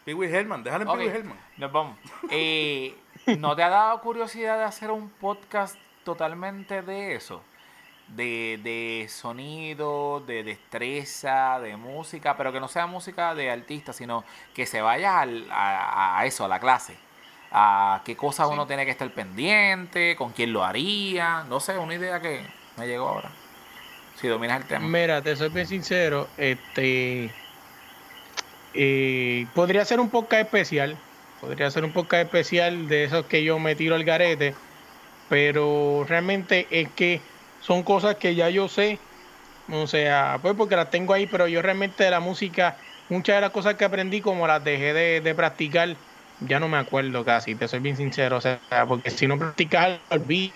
Pee Wee Herman, déjale en Ok, Pee Wee Herman. Nos vamos. Eh, ¿No te ha dado curiosidad de hacer un podcast totalmente de eso? De, de sonido, de destreza, de música, pero que no sea música de artista, sino que se vaya al- a, a eso, a la clase. A qué cosas uno tiene que estar pendiente, con quién lo haría. No sé, una idea que me llegó ahora. Si dominas el tema. Mira, te soy bien sincero, este eh, podría ser un podcast especial, podría ser un podcast especial de esos que yo me tiro al garete, pero realmente es que son cosas que ya yo sé, o sea, pues porque las tengo ahí, pero yo realmente de la música, muchas de las cosas que aprendí como las dejé de, practicar, ya no me acuerdo casi, te soy bien sincero, o sea, porque si no practicas, olvido.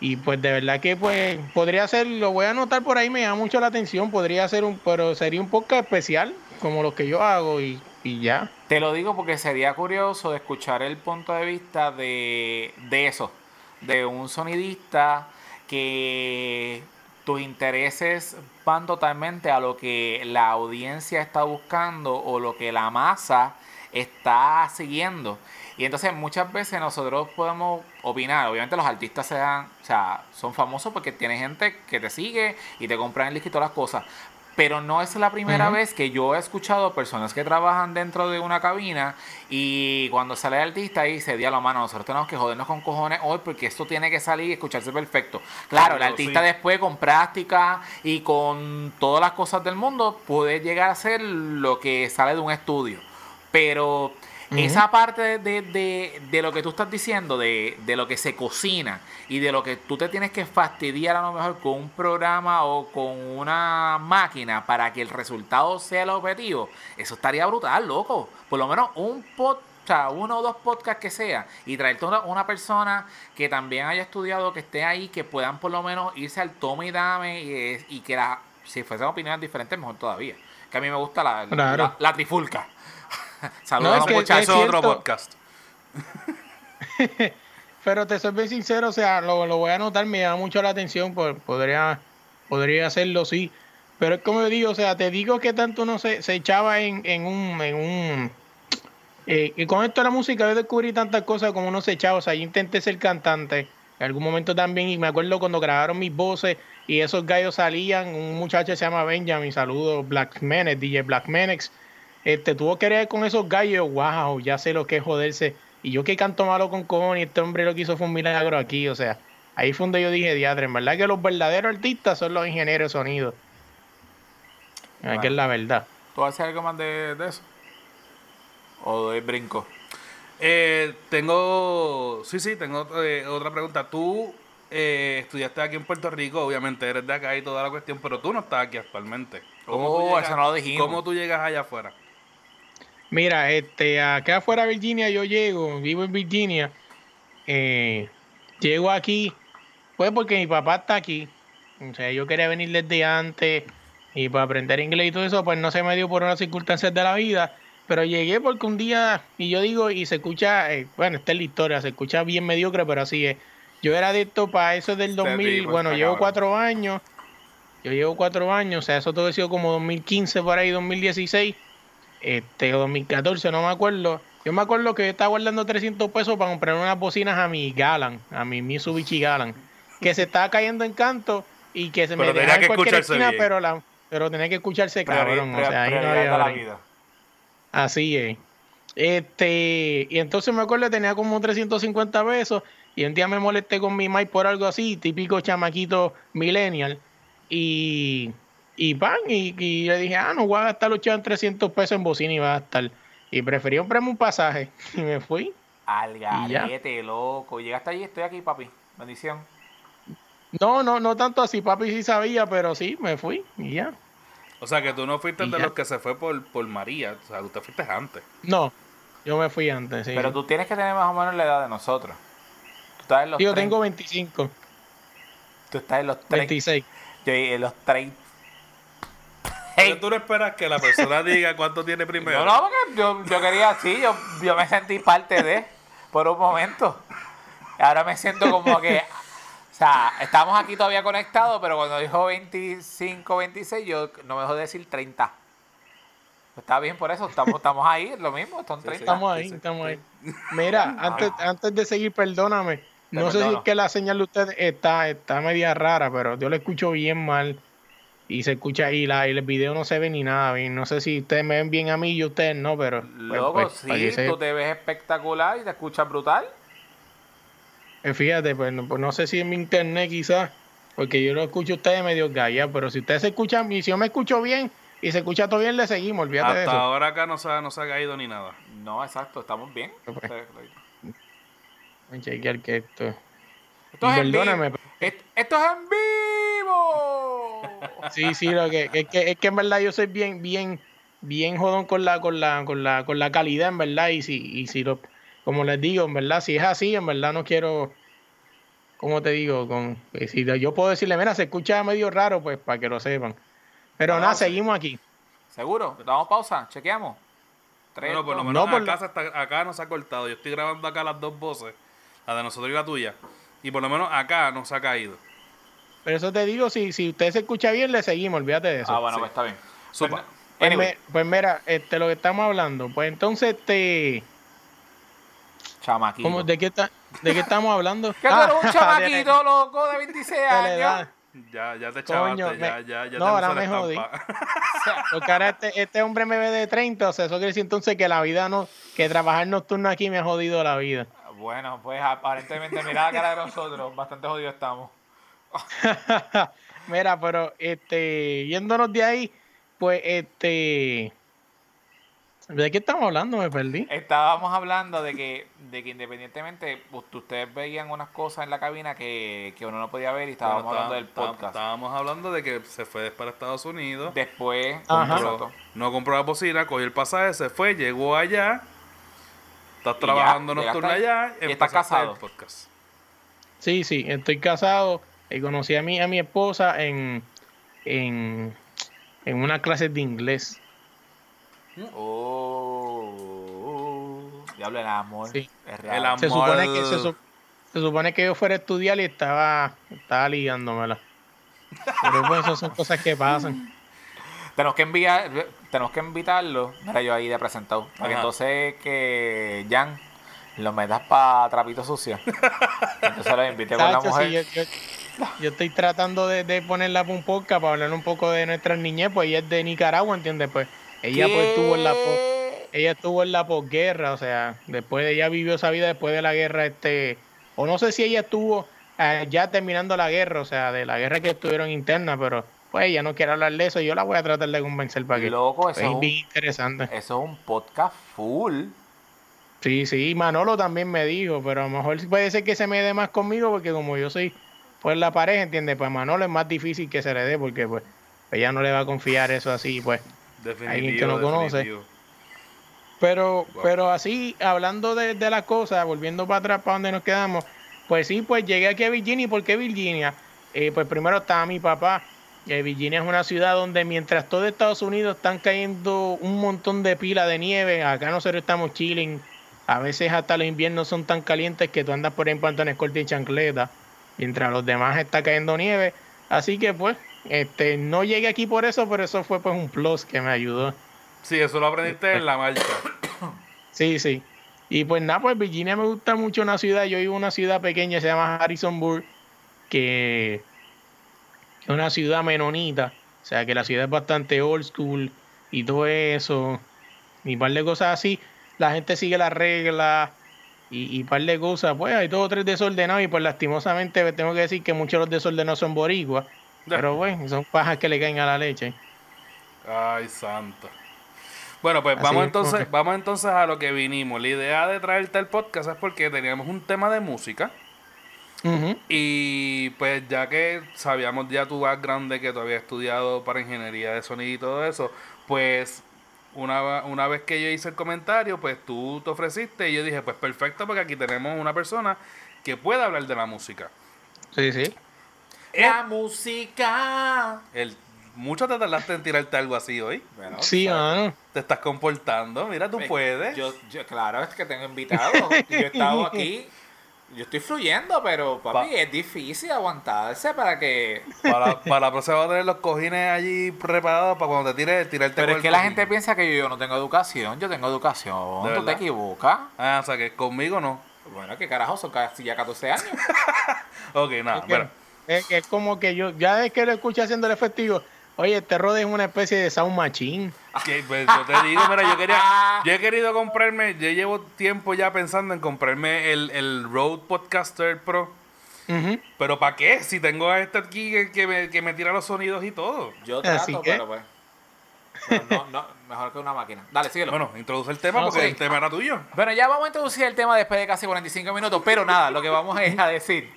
Y pues de verdad que pues podría ser, lo voy a anotar por ahí, me llama mucho la atención, podría ser un, pero sería un podcast especial, como los que yo hago y, y ya. Te lo digo porque sería curioso de escuchar el punto de vista de, de eso, de un sonidista que tus intereses van totalmente a lo que la audiencia está buscando o lo que la masa está siguiendo. Y entonces muchas veces nosotros podemos opinar, obviamente los artistas sean, o sea, son famosos porque tiene gente que te sigue y te compran el disco y todas las cosas. Pero no es la primera vez que yo he escuchado personas que trabajan dentro de una cabina y cuando sale el artista y se la mano, nosotros tenemos que jodernos con cojones hoy porque esto tiene que salir y escucharse perfecto. Claro, el Claro, artista sí. después con práctica y con todas las cosas del mundo puede llegar a ser lo que sale de un estudio. Pero esa parte de, de- de- lo que tú estás diciendo, de, de lo que se cocina y de lo que tú te tienes que fastidiar a lo mejor con un programa o con una máquina para que el resultado sea el objetivo, eso estaría brutal, loco. Por lo menos un pod, o sea, uno o dos podcasts que sea y traerte una, una persona que también haya estudiado, que esté ahí, que puedan por lo menos irse al tome y dame y, y que la, si fuesen opiniones diferentes, mejor todavía. Que a mí me gusta la, Claro. la, la trifulca. Saludos No, a es los que- muchachos. es otro podcast. Pero te soy bien sincero, o sea, lo, lo voy a anotar, me llama mucho la atención, pues, podría, podría hacerlo, sí. Pero es como yo digo, o sea, te digo que tanto uno se, se echaba en, en un... En un eh, y con esto de la música yo descubrí tantas cosas como uno se echaba, o sea, yo intenté ser cantante en algún momento también y me acuerdo cuando grabaron mis voces y esos gallos salían, un muchacho se llama Benjamin, saludos, Black Menex, DJ Black Menex, este, tuvo que ver con esos gallos, wow, ya sé lo que es joderse. Y yo que canto malo con cojones, y este hombre lo que hizo fue un milagro aquí, o sea, ahí fue donde yo dije, diadre, en verdad que los verdaderos artistas son los ingenieros de sonido. Ah, Que es la verdad. ¿Tú hacer algo más de, de eso? ¿O doy brinco? Eh, tengo. Sí, sí, tengo eh, otra pregunta. Tú eh, estudiaste aquí en Puerto Rico, obviamente eres de acá y toda la cuestión, pero tú no estás aquí actualmente. Oh, eso no lo dijimos. ¿Cómo tú llegas allá afuera? Mira, este, acá afuera de Virginia yo llego, vivo en Virginia. eh, llego aquí, pues porque mi papá está aquí. O sea, yo quería venir desde antes y para aprender inglés y todo eso, pues no se me dio por unas circunstancias de la vida. Pero llegué porque un día, y yo digo, y se escucha, eh, bueno, esta es la historia, se escucha bien mediocre, pero así es. Yo era adicto para eso del 2000, tipo bueno, llevo cabrón. cuatro años. Yo llevo cuatro años, o sea, eso todo ha sido como 2015 por ahí, 2016 este, o 2014, no me acuerdo. Yo me acuerdo que yo estaba guardando 300 pesos para comprar unas bocinas a mi Galan, a mi Mitsubishi Galan, que se estaba cayendo en canto y que se me tenía que cualquier esquina, bien. pero, la, pero tenía que escucharse cabrón, o sea, ahí no había la vida. Así es. Este, y entonces me acuerdo que tenía como 350 pesos y un día me molesté con mi Mike por algo así, típico chamaquito millennial. Y, Y pan, y, y le dije, ah, no voy a gastar los chavos en 300 pesos en bocina y va a estar. Y preferí comprarme un pasaje. Y me fui. Al garete, loco. Llegaste allí, estoy aquí, papi. Bendición. No, no, no tanto así, papi sí sabía, pero sí, me fui y ya. O sea, que tú no fuiste Y de ya. los que se fue por, por María. O sea, tú te fuiste antes. No, yo me fui antes, sí. Pero tú tienes que tener más o menos la edad de nosotros. Tú estás en los yo 30, tengo 25, Tú estás en los 30. 26. Yo en los 30. Tú no esperas que la persona diga cuánto tiene primero. No, no, porque yo, yo quería así, yo, yo me sentí parte de, por un momento. Ahora me siento como que, o sea, estamos aquí todavía conectados, pero cuando dijo 25, 26, yo no me dejó de decir 30. Pues está bien por eso, estamos, estamos ahí, lo mismo, son Sí, 30. Estamos ahí, estamos ahí. Mira, antes, antes de seguir, perdóname. No sé si es que la señal de ustedes está, está media rara, pero yo la escucho bien mal. Y se escucha y, la, y el video no se ve ni nada bien. No sé si ustedes me ven bien a mí y ustedes no, pero. pues, Loco, pues, para que sí, se- tú te ves espectacular y te escuchas brutal. eh, Fíjate, pues no, pues no sé si en mi internet quizás, porque yo lo escucho a ustedes medio gaya, pero si ustedes se escuchan, y si yo me escucho bien y se escucha todo bien, le seguimos, olvídate de Hasta eso. ahora acá no se, ha- no se ha caído ni nada. No, exacto, estamos bien. Voy a chequear que esto. es en Perdóname, vivo. Est- Esto es en vivo. Sí, sí, lo que, es que es que en verdad yo soy bien, bien, bien jodón con la, con la, con la, con la calidad, en verdad, y si, y si lo, como les digo, en verdad, si es así, en verdad no quiero, como te digo, con, eh, si yo puedo decirle, mira, se escucha medio raro, pues para que lo sepan. Pero No, nada, seguimos aquí. ¿Seguro? Damos pausa, chequeamos. Tres, Bueno, por lo menos No, por acá, no se ha cortado. Yo estoy grabando acá las dos voces, la de nosotros y la tuya. Y por lo menos acá no se ha caído. Pero eso te digo, si, si usted se escucha bien, le seguimos, olvídate de eso. Ah, bueno, sí. pues está bien. Supa. Pues, Pues, anyway, me- pues mira, este, lo que estamos hablando, pues entonces, este, chamaquito. ¿cómo- de, qué está, ¿de qué estamos hablando? ¿Qué tú eres un Ah, chamaquito, loco, de 26 de la edad. años? Ya, ya te Coño, chavaste, ya, me- ya, ya no, te ahora me jodí. estampa. Porque ahora este, este hombre me ve de 30, o sea, eso quiere decir entonces que la vida no, que trabajar nocturno aquí me ha jodido la vida. Bueno, pues aparentemente, mira la cara de nosotros, bastante jodidos estamos. Mira, pero este, yéndonos de ahí, pues este, ¿de qué estamos hablando? Me perdí. Estábamos hablando de que, de que independientemente, pues, ustedes veían unas cosas en la cabina que, que uno no podía ver y estábamos Bueno, hablando del está- podcast. Estábamos hablando de que se fue para Estados Unidos. Después. No compró la bocina, cogió el pasaje, se fue, llegó allá. Estás trabajando ya, nocturno allá. Y estás casado. el podcast. Sí, sí, estoy casado y conocí a mi, a mi esposa en, en, en una clase de inglés. Oh, diablo, el amor. Sí. Es real. El amor. Se supone que se, su- se supone que yo fuera a estudiar y estaba, estaba ligándomela. Pero pues eso son cosas que pasan. Tenemos que enviar, tenemos que invitarlo. Mira, yo ahí de presentado. Para que entonces que Jan lo metas para trapito sucio. Entonces lo invité con la mujer. sí, yo, yo- yo estoy tratando de, de ponerla para un podcast para hablar un poco de nuestra niñez, pues ella es de Nicaragua, ¿entiendes? Pues ella pues estuvo en la ella estuvo en la posguerra, o sea, después de ella vivió esa vida después de la guerra, este, o no sé si ella estuvo eh, ya terminando la guerra, o sea, de la guerra que estuvieron interna, pero pues ella no quiere hablar de eso, yo la voy a tratar de convencer para que Loco, eso es es, un, bien interesante. eso es un podcast full. Sí, sí, Manolo también me dijo, pero a lo mejor puede ser que se me dé más conmigo porque como yo soy pues la pareja, ¿entiendes? Pues Manolo es más difícil que se le dé porque pues ella no le va a confiar eso así, pues. Definitivo. Alguien que no conoce. definitivo. Pero, Wow. pero así, hablando de, de las cosas, volviendo para atrás, para donde nos quedamos, pues sí, pues llegué aquí a Virginia. ¿Y por qué Virginia? Eh, pues primero estaba mi papá. Eh, Virginia es una ciudad donde mientras todo Estados Unidos están cayendo un montón de pila de nieve, acá nosotros estamos chilling. A veces hasta los inviernos son tan calientes que tú andas por ahí en pantalones cortos y chancleta, mientras los demás está cayendo nieve. Así que pues, este, no llegué aquí por eso, pero eso fue pues un plus que me ayudó. Sí, eso lo aprendiste en la marcha. Sí, sí. Y pues nada, pues Virginia me gusta mucho una ciudad. Yo vivo en una ciudad pequeña, se llama Harrisonburg, que es una ciudad menonita. O sea, que la ciudad es bastante old school y todo eso. Y un par de cosas así. La gente sigue las reglas y, y un par de cosas. Pues hay dos o tres desordenados y pues lastimosamente tengo que decir que muchos de los desordenados son boricuas. Pero bueno, son pajas que le caen a la leche. Ay, santo. Bueno, pues Así vamos es, entonces, vamos entonces a lo que vinimos. La idea de traerte el podcast es porque teníamos un tema de música. Y pues ya que sabíamos ya tu background de que tú habías estudiado para ingeniería de sonido y todo eso, pues una, una vez que yo hice el comentario, pues tú te ofreciste y yo dije, pues perfecto, porque aquí tenemos una persona que puede hablar de la música. Sí, sí. La música. El, mucho te tardaste en tirarte algo así hoy. Bueno, Sí, mano. Te estás comportando, mira, tú Me- puedes. Yo, yo, claro, es que tengo invitados. Yo he estado aquí. Yo estoy fluyendo, pero papi, Pa- es difícil aguantarse para que. Para, para la próxima vas a tener los cojines allí preparados para cuando te tires, tirarte Pero es que la gente piensa que yo no tengo educación. Yo tengo educación. ¿De Tú te equivocas. Ah, o sea que conmigo no. Bueno, ¿qué carajo? Son casi ya 14 años. Ok, nada, Es, que- bueno. es, es como que yo, ya desde que lo escuché haciendo el efectivo, oye, este Rode es una especie de sound machine. Que, pues, yo te digo, mira, yo quería, yo he querido comprarme, yo llevo tiempo ya pensando en comprarme el, el Rode Podcaster Pro. Ujú. Pero ¿para qué? Si tengo a este aquí que, que me, que me tira los sonidos y todo. Yo Así trato, que- pero pues. pero no, no, mejor que una máquina. Dale, síguelo. Bueno, introduce el tema No, porque sí. el tema era tuyo. Bueno, ya vamos a introducir el tema después de casi 45 minutos, pero nada, lo que vamos a ir a decir,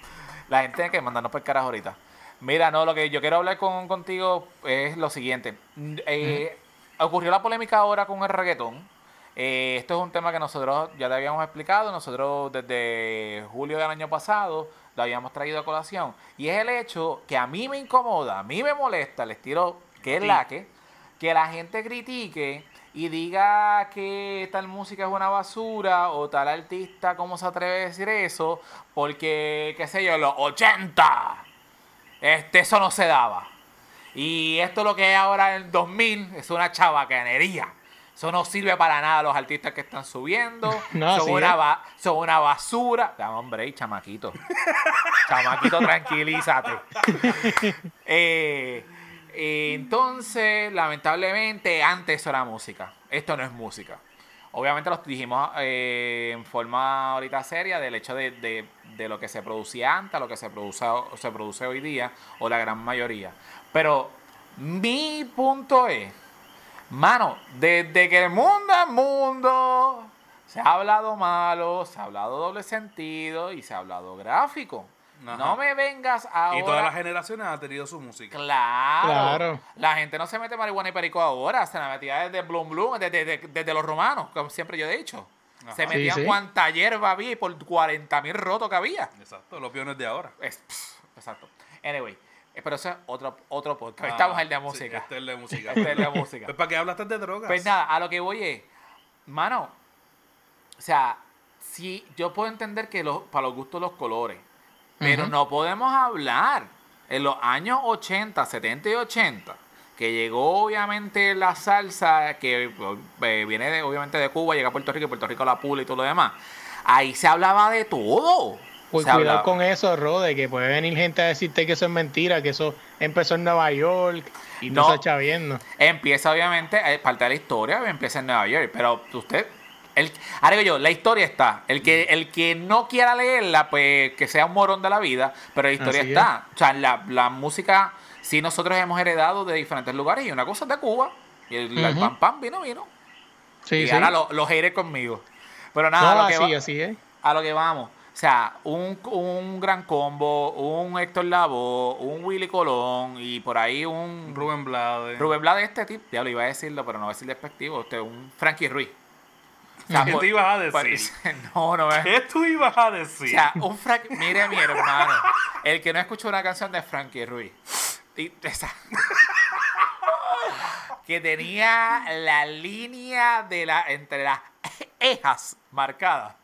la gente tiene que mandarnos por el carajo ahorita. Mira, no, lo que yo quiero hablar con, contigo es lo siguiente. Mm, eh, Ocurrió la polémica ahora con el reggaetón. Eh, esto es un tema que nosotros ya te habíamos explicado, nosotros desde julio del año pasado lo habíamos traído a colación. Y es el hecho que a mí me incomoda, a mí me molesta el estilo que es Sí. la que, que la gente critique y diga que tal música es una basura o tal artista, ¿cómo se atreve a decir eso? Porque, qué sé yo, los 80, este, eso no se daba. Y esto lo que es ahora en el 2000 es una chabacanería. Eso no sirve para nada los artistas que están subiendo. No, son, sí, una ba- son una basura. Dame, hombre, y chamaquito. chamaquito, tranquilízate. Eh, eh, entonces, lamentablemente, antes eso era música. Esto no es música. Obviamente lo dijimos eh, en forma ahorita seria del hecho de, de- de lo que se producía antes lo que se produce, se produce hoy día, o la gran mayoría. Pero mi punto es, mano, desde que el mundo es mundo, se ha hablado malo, se ha hablado doble sentido y se ha hablado gráfico. Ajá. No me vengas ahora. Y todas las generaciones han tenido su música. Claro. Claro. La gente no se mete marihuana y perico ahora, se la metía desde Blum Blum, desde, desde- desde los romanos, como siempre yo he dicho. Ajá. Se Sí, metían sí. cuanta hierba había y por 40 mil rotos que había. Exacto, los piones de ahora. Es- pff, exacto. Anyway, eh, pero eso es otro, otro podcast. Ah, Estamos en el de sí, música. este es el de música. Este es el de música. Pues para qué hablaste de drogas. Pues nada, a lo que voy es, mano, o sea, si yo puedo entender que los, para los gustos los colores, pero no podemos hablar en los años 80, 70 y 80, que llegó obviamente la salsa que eh, viene de, obviamente de Cuba, llega a Puerto Rico y Puerto Rico la pula y todo lo demás. Ahí se hablaba de todo. Pues Se cuidado hablaba- con eso, Rode, que puede venir gente a decirte que eso es mentira, que eso empezó en Nueva York y No. no está chaviendo. Empieza obviamente, parte de la historia empieza en Nueva York, pero usted, el, ahora digo yo, la historia está. El que, el que no quiera leerla, pues que sea un morón de la vida, pero la historia Así está. O sea, la, la música, sí nosotros hemos heredado de diferentes lugares y una cosa es de Cuba. Y el, pam pam vino, vino. Sí, y sí. ahora lo- los haters conmigo. Pero nada, no, a, lo que así, va- así es. a lo que vamos. O sea, un, un gran combo, un Héctor Lavoe, un Willy Colón y por ahí un Rubén Blades. Rubén Blades este tipo, diablo, iba a decirlo, pero no voy a decir despectivo, este un Frankie Ruiz. O sea, ¿Qué por- te ibas a por- decir? no, no es. ¿Qué tú ibas a O decir? sea, un Frank, mire mi hermano, el que no escuchó una canción de Frankie Ruiz, y- esa- que tenía la línea de la entre las ejas marcadas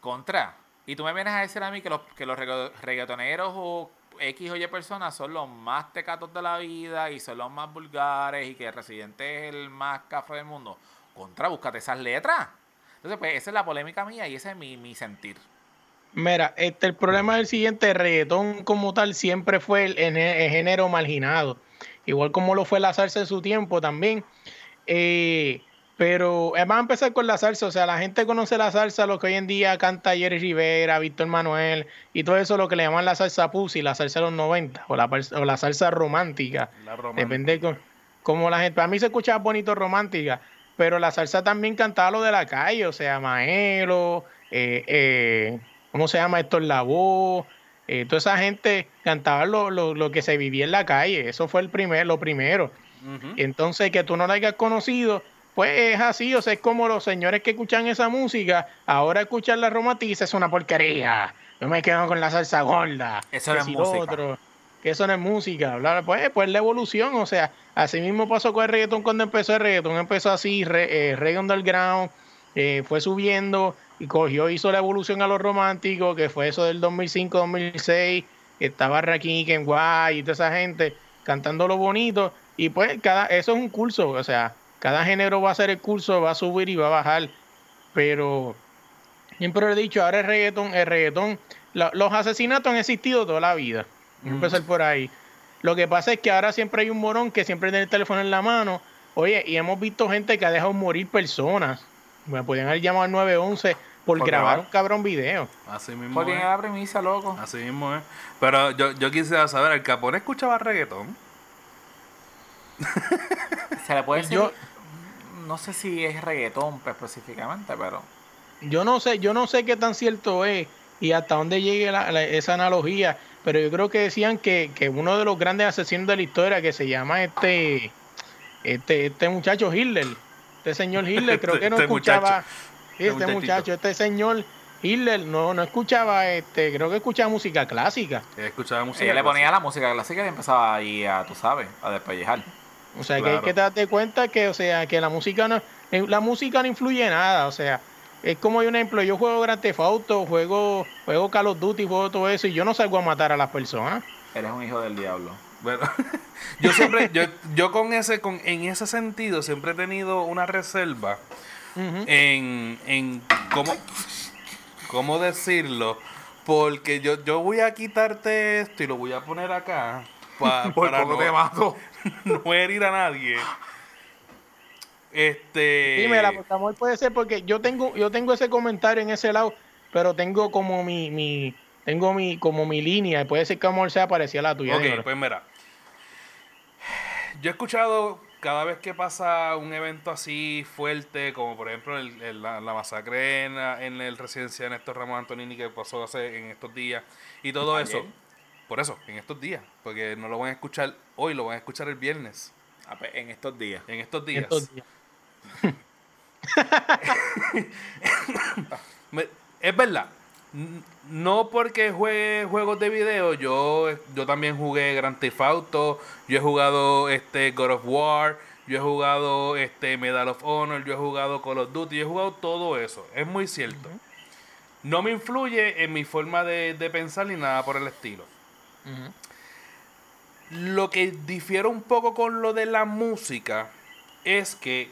contra. Y tú me vienes a decir a mí que los, que los regga- reggaetoneros o X o Y personas son los más tecatos de la vida y son los más vulgares y que el residente es el más cafre del mundo. Contra, búscate esas letras. Entonces, pues esa es la polémica mía y ese es mi, mi sentir. Mira, este, el problema es el siguiente, el reggaetón como tal siempre fue el, el- el género marginado, igual como lo fue la salsa en su tiempo también. Eh, Pero vamos a empezar con la salsa. O sea, la gente conoce la salsa, lo que hoy en día canta Jerry Rivera, Víctor Manuel y todo eso, lo que le llaman la salsa pussy, la salsa de los 90 o la, o la salsa romántica. La romántica. Depende de cómo la gente. Para mí se escuchaba bonito romántica, pero la salsa también cantaba lo de la calle, o sea, Maelo, eh, eh, ¿cómo se llama? Héctor Lavoe. Eh, toda esa gente cantaba lo, lo, lo, que se vivía en la calle. Eso fue el primer, lo primero. Entonces, que tú no la hayas conocido, pues es así. O sea, es como los señores que escuchan esa música, ahora escuchar la romantiza es una porquería. Yo me quedo con la salsa gorda. Eso no es música. otro, que eso no es música. bla, bla, Pues, pues la evolución, o sea, así mismo pasó con el reggaetón cuando empezó el reggaetón. Empezó así, re, eh, reggae underground, eh, fue subiendo y cogió, hizo la evolución a los románticos, que fue eso del 2005-2006, que estaba Rakim, Kenway y toda esa gente cantando lo bonito. Y pues cada eso es un curso, o sea, cada género va a hacer el curso, va a subir y va a bajar. Pero siempre lo he dicho, ahora el reggaetón, el reggaetón, la- los asesinatos han existido toda la vida. Empezar por ahí. Lo que pasa es que ahora siempre hay un morón que siempre tiene el teléfono en la mano. Oye, y hemos visto gente que ha dejado morir personas. Me podían haber llamado al 911 por, Por grabar grabar. un cabrón video. Así mismo es. tiene la premisa, loco. Así mismo es. Pero yo, yo quisiera saber, ¿el Capone escuchaba reggaetón? Se le puede decir. Yo- No sé si es reggaetón específicamente, pero. Yo no sé, yo no sé qué tan cierto es y hasta dónde llegue la- la- esa analogía, pero yo creo que decían que, que uno de los grandes asesinos de la historia que se llama este este este muchacho Hitler, este señor Hitler, creo que no Este escuchaba muchacho. este muchachito. muchacho, este señor Hitler no no escuchaba este, creo que escuchaba música clásica. Él escuchaba música. Ella le ponía clásica. la música clásica y empezaba ahí a, tú sabes, a despellejar. O sea, que hay que darte cuenta que, o sea, que la música no, la música no influye en nada, o sea, es como un ejemplo, yo juego Grand Theft Auto, juego, juego Call of Duty, juego todo eso, y yo no salgo a matar a las personas. Eres un hijo del diablo. Bueno, yo siempre, yo, yo con ese, con, en ese sentido, siempre he tenido una reserva en, en cómo, cómo decirlo, porque yo, yo voy a quitarte esto y lo voy a poner acá pa- Por para no, te mato. no herir a nadie. Este. Dímela, porque amor puede ser porque yo tengo, yo tengo ese comentario en ese lado, pero tengo como mi, mi, tengo mi, como mi línea, puede ser que amor sea parecida a la tuya. Ok, dímelo. pues mira. Yo he escuchado cada vez que pasa un evento así fuerte, como por ejemplo el- el- la, la masacre en, la- en el residencia de Néstor Ramos Antonini que pasó hace en estos días y todo Ayer. eso. Por eso, en estos días, porque no lo van a escuchar hoy, lo van a escuchar el viernes, Ah, pues, En estos días. en estos días. Estos días. Es verdad. No porque juegue juegos de video, yo, yo también jugué Grand Theft Auto, yo he jugado este God of War, yo he jugado este Medal of Honor, yo he jugado Call of Duty, yo he jugado todo eso. Es muy cierto. No me influye en mi forma de, de pensar ni nada por el estilo. Lo que difiere un poco con lo de la música es que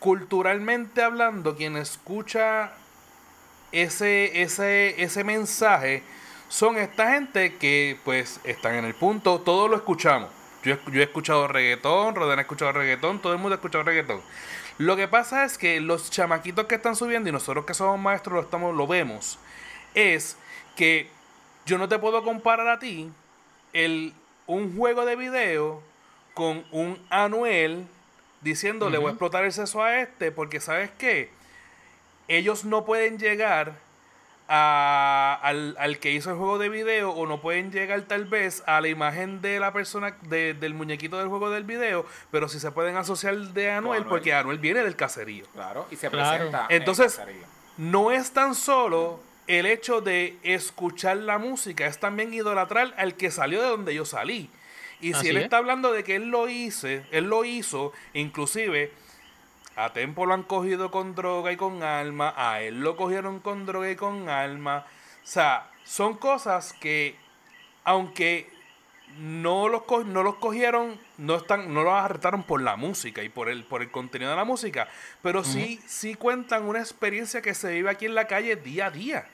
culturalmente hablando, quien escucha ese, ese, ese mensaje son esta gente que pues están en el punto, todos lo escuchamos. Yo, yo he escuchado reggaetón, Rodan ha escuchado reggaetón, todo el mundo ha escuchado reggaetón. Lo que pasa es que los chamaquitos que están subiendo y nosotros que somos maestros lo, estamos, lo vemos, es que yo no te puedo comparar a ti el, un juego de video con un Anuel diciendo le voy a explotar el seso a este porque sabes qué ellos no pueden llegar a- al, al que hizo el juego de video o no pueden llegar tal vez a la imagen de la persona de- del muñequito del juego del video pero sí se pueden asociar de Anuel Anuel. porque Anuel viene del caserío Claro. Y se Claro. presenta. en Entonces, no es tan solo el hecho de escuchar la música, es también idolatrar al que salió de donde yo salí. Y si él es. está hablando de que él lo hice, él lo hizo, inclusive a Tempo lo han cogido con droga y con alma, a él lo cogieron con droga y con alma. O sea, son cosas que aunque no los, co- no los cogieron, no están, no los arrestaron por la música y por el, por el contenido de la música, pero sí, sí cuentan una experiencia que se vive aquí en la calle día a día.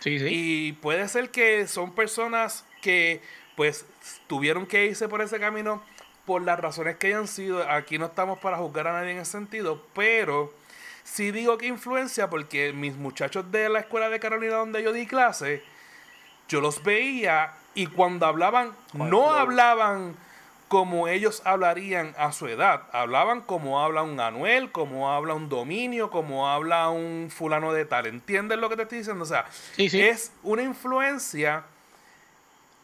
Sí, sí. Y puede ser que son personas que pues tuvieron que irse por ese camino por las razones que hayan sido. Aquí no estamos para juzgar a nadie en ese sentido, pero sí digo que influencia porque mis muchachos de la escuela de Carolina donde yo di clase, yo los veía y cuando hablaban, no hablaban como ellos hablarían a su edad. Hablaban como habla un Anuel, como habla un Dominio, como habla un fulano de tal. ¿Entiendes lo que te estoy diciendo? O sea, es una influencia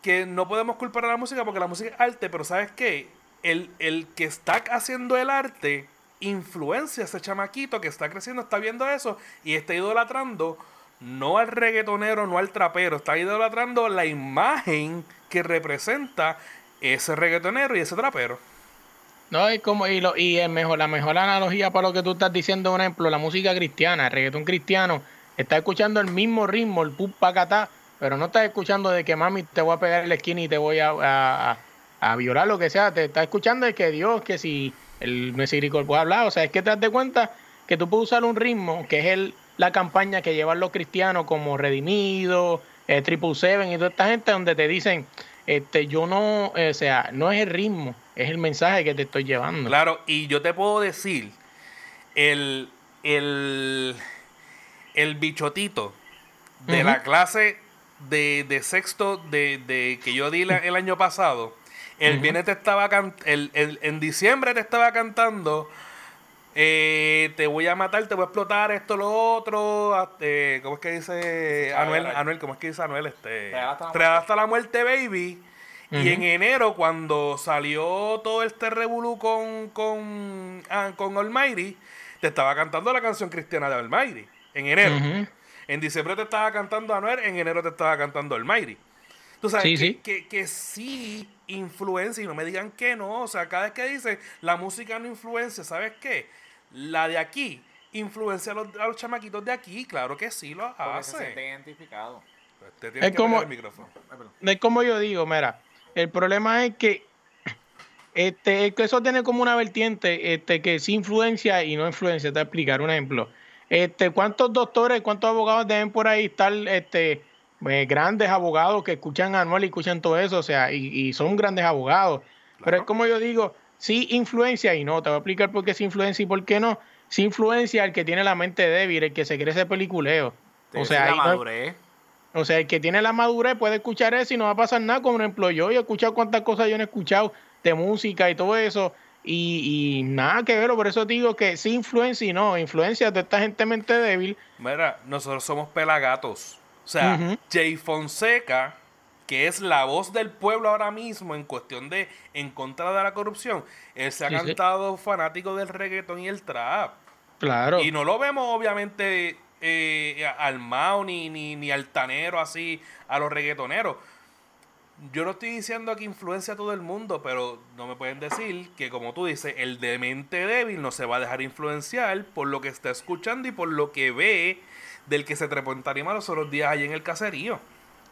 que no podemos culpar a la música porque la música es arte, pero ¿sabes qué? El, el que está haciendo el arte influencia a ese chamaquito que está creciendo, está viendo eso y está idolatrando no al reggaetonero, no al trapero, está idolatrando la imagen que representa ese reggaetonero y ese trapero. No, es como, y, lo, y mejor, la mejor analogía para lo que tú estás diciendo, por ejemplo, la música cristiana, el reggaetón cristiano, está escuchando el mismo ritmo, el pup pacatá, pero no estás escuchando de que mami te voy a pegar en la esquina y te voy a, a, violar, lo que sea, te está escuchando de que Dios, que si el misericordia puede hablar, o sea, es que te das de cuenta que tú puedes usar un ritmo, que es el, la campaña que llevan los cristianos como Redimido, eh, Triple Seven y toda esta gente donde te dicen, este, yo no, eh, o sea, no es el ritmo, es el mensaje que te estoy llevando. Claro, y yo te puedo decir, el, el, el bichotito de la clase de, sexto de, que yo di el año pasado, el viernes te estaba el, en diciembre te estaba cantando eh, te voy a matar, te voy a explotar esto, lo otro. Eh, ¿Cómo es que dice Anuel? Anuel, ¿cómo es que dice Anuel? Este, hasta la muerte, baby. Y en enero, cuando salió todo este revolú con, con, ah, con Almighty, te estaba cantando la canción cristiana de Almighty. En enero. En diciembre te estaba cantando Anuel, en enero te estaba cantando Almighty. Tú sabes que, Que, que, sí influencia y no me digan que no. O sea, cada vez que dice la música no influencia, ¿sabes qué? La de aquí influencia a los, a los chamaquitos de aquí, claro que sí lo hace. se siente identificado. Pues es, como, es como yo digo, mira, el problema es que este, eso tiene como una vertiente este, que sí influencia y no influencia. Te voy a explicar un ejemplo. Este, ¿Cuántos doctores, cuántos abogados deben por ahí estar este, eh, grandes abogados que escuchan anual y escuchan todo eso? O sea, y, son grandes abogados. Pero es como yo digo, sí influencia y no, te voy a explicar por qué sí influencia y por qué no. Sí influencia el que tiene la mente débil, el que se cree ese peliculeo. O sea, la madurez. o sea, el que tiene la madurez puede escuchar eso y no va a pasar nada. Como ejemplo, yo he escuchado cuántas cosas yo no he escuchado de música y todo eso. Y, nada que ver, por eso digo que sí influencia y no, influencia de esta gente mente débil. Mira, nosotros somos pelagatos. O sea, Jay Fonseca que es la voz del pueblo ahora mismo en cuestión de en contra de la corrupción, él se ha cantado fanático del reggaetón y el trap. Claro. Y no lo vemos obviamente eh, al Mao ni, ni, ni altanero así a los reggaetoneros. Yo no estoy diciendo que influencia a todo el mundo, pero no me pueden decir que, como tú dices, el demente débil no se va a dejar influenciar por lo que está escuchando y por lo que ve del que se trepó en tarima los días allí en el caserío.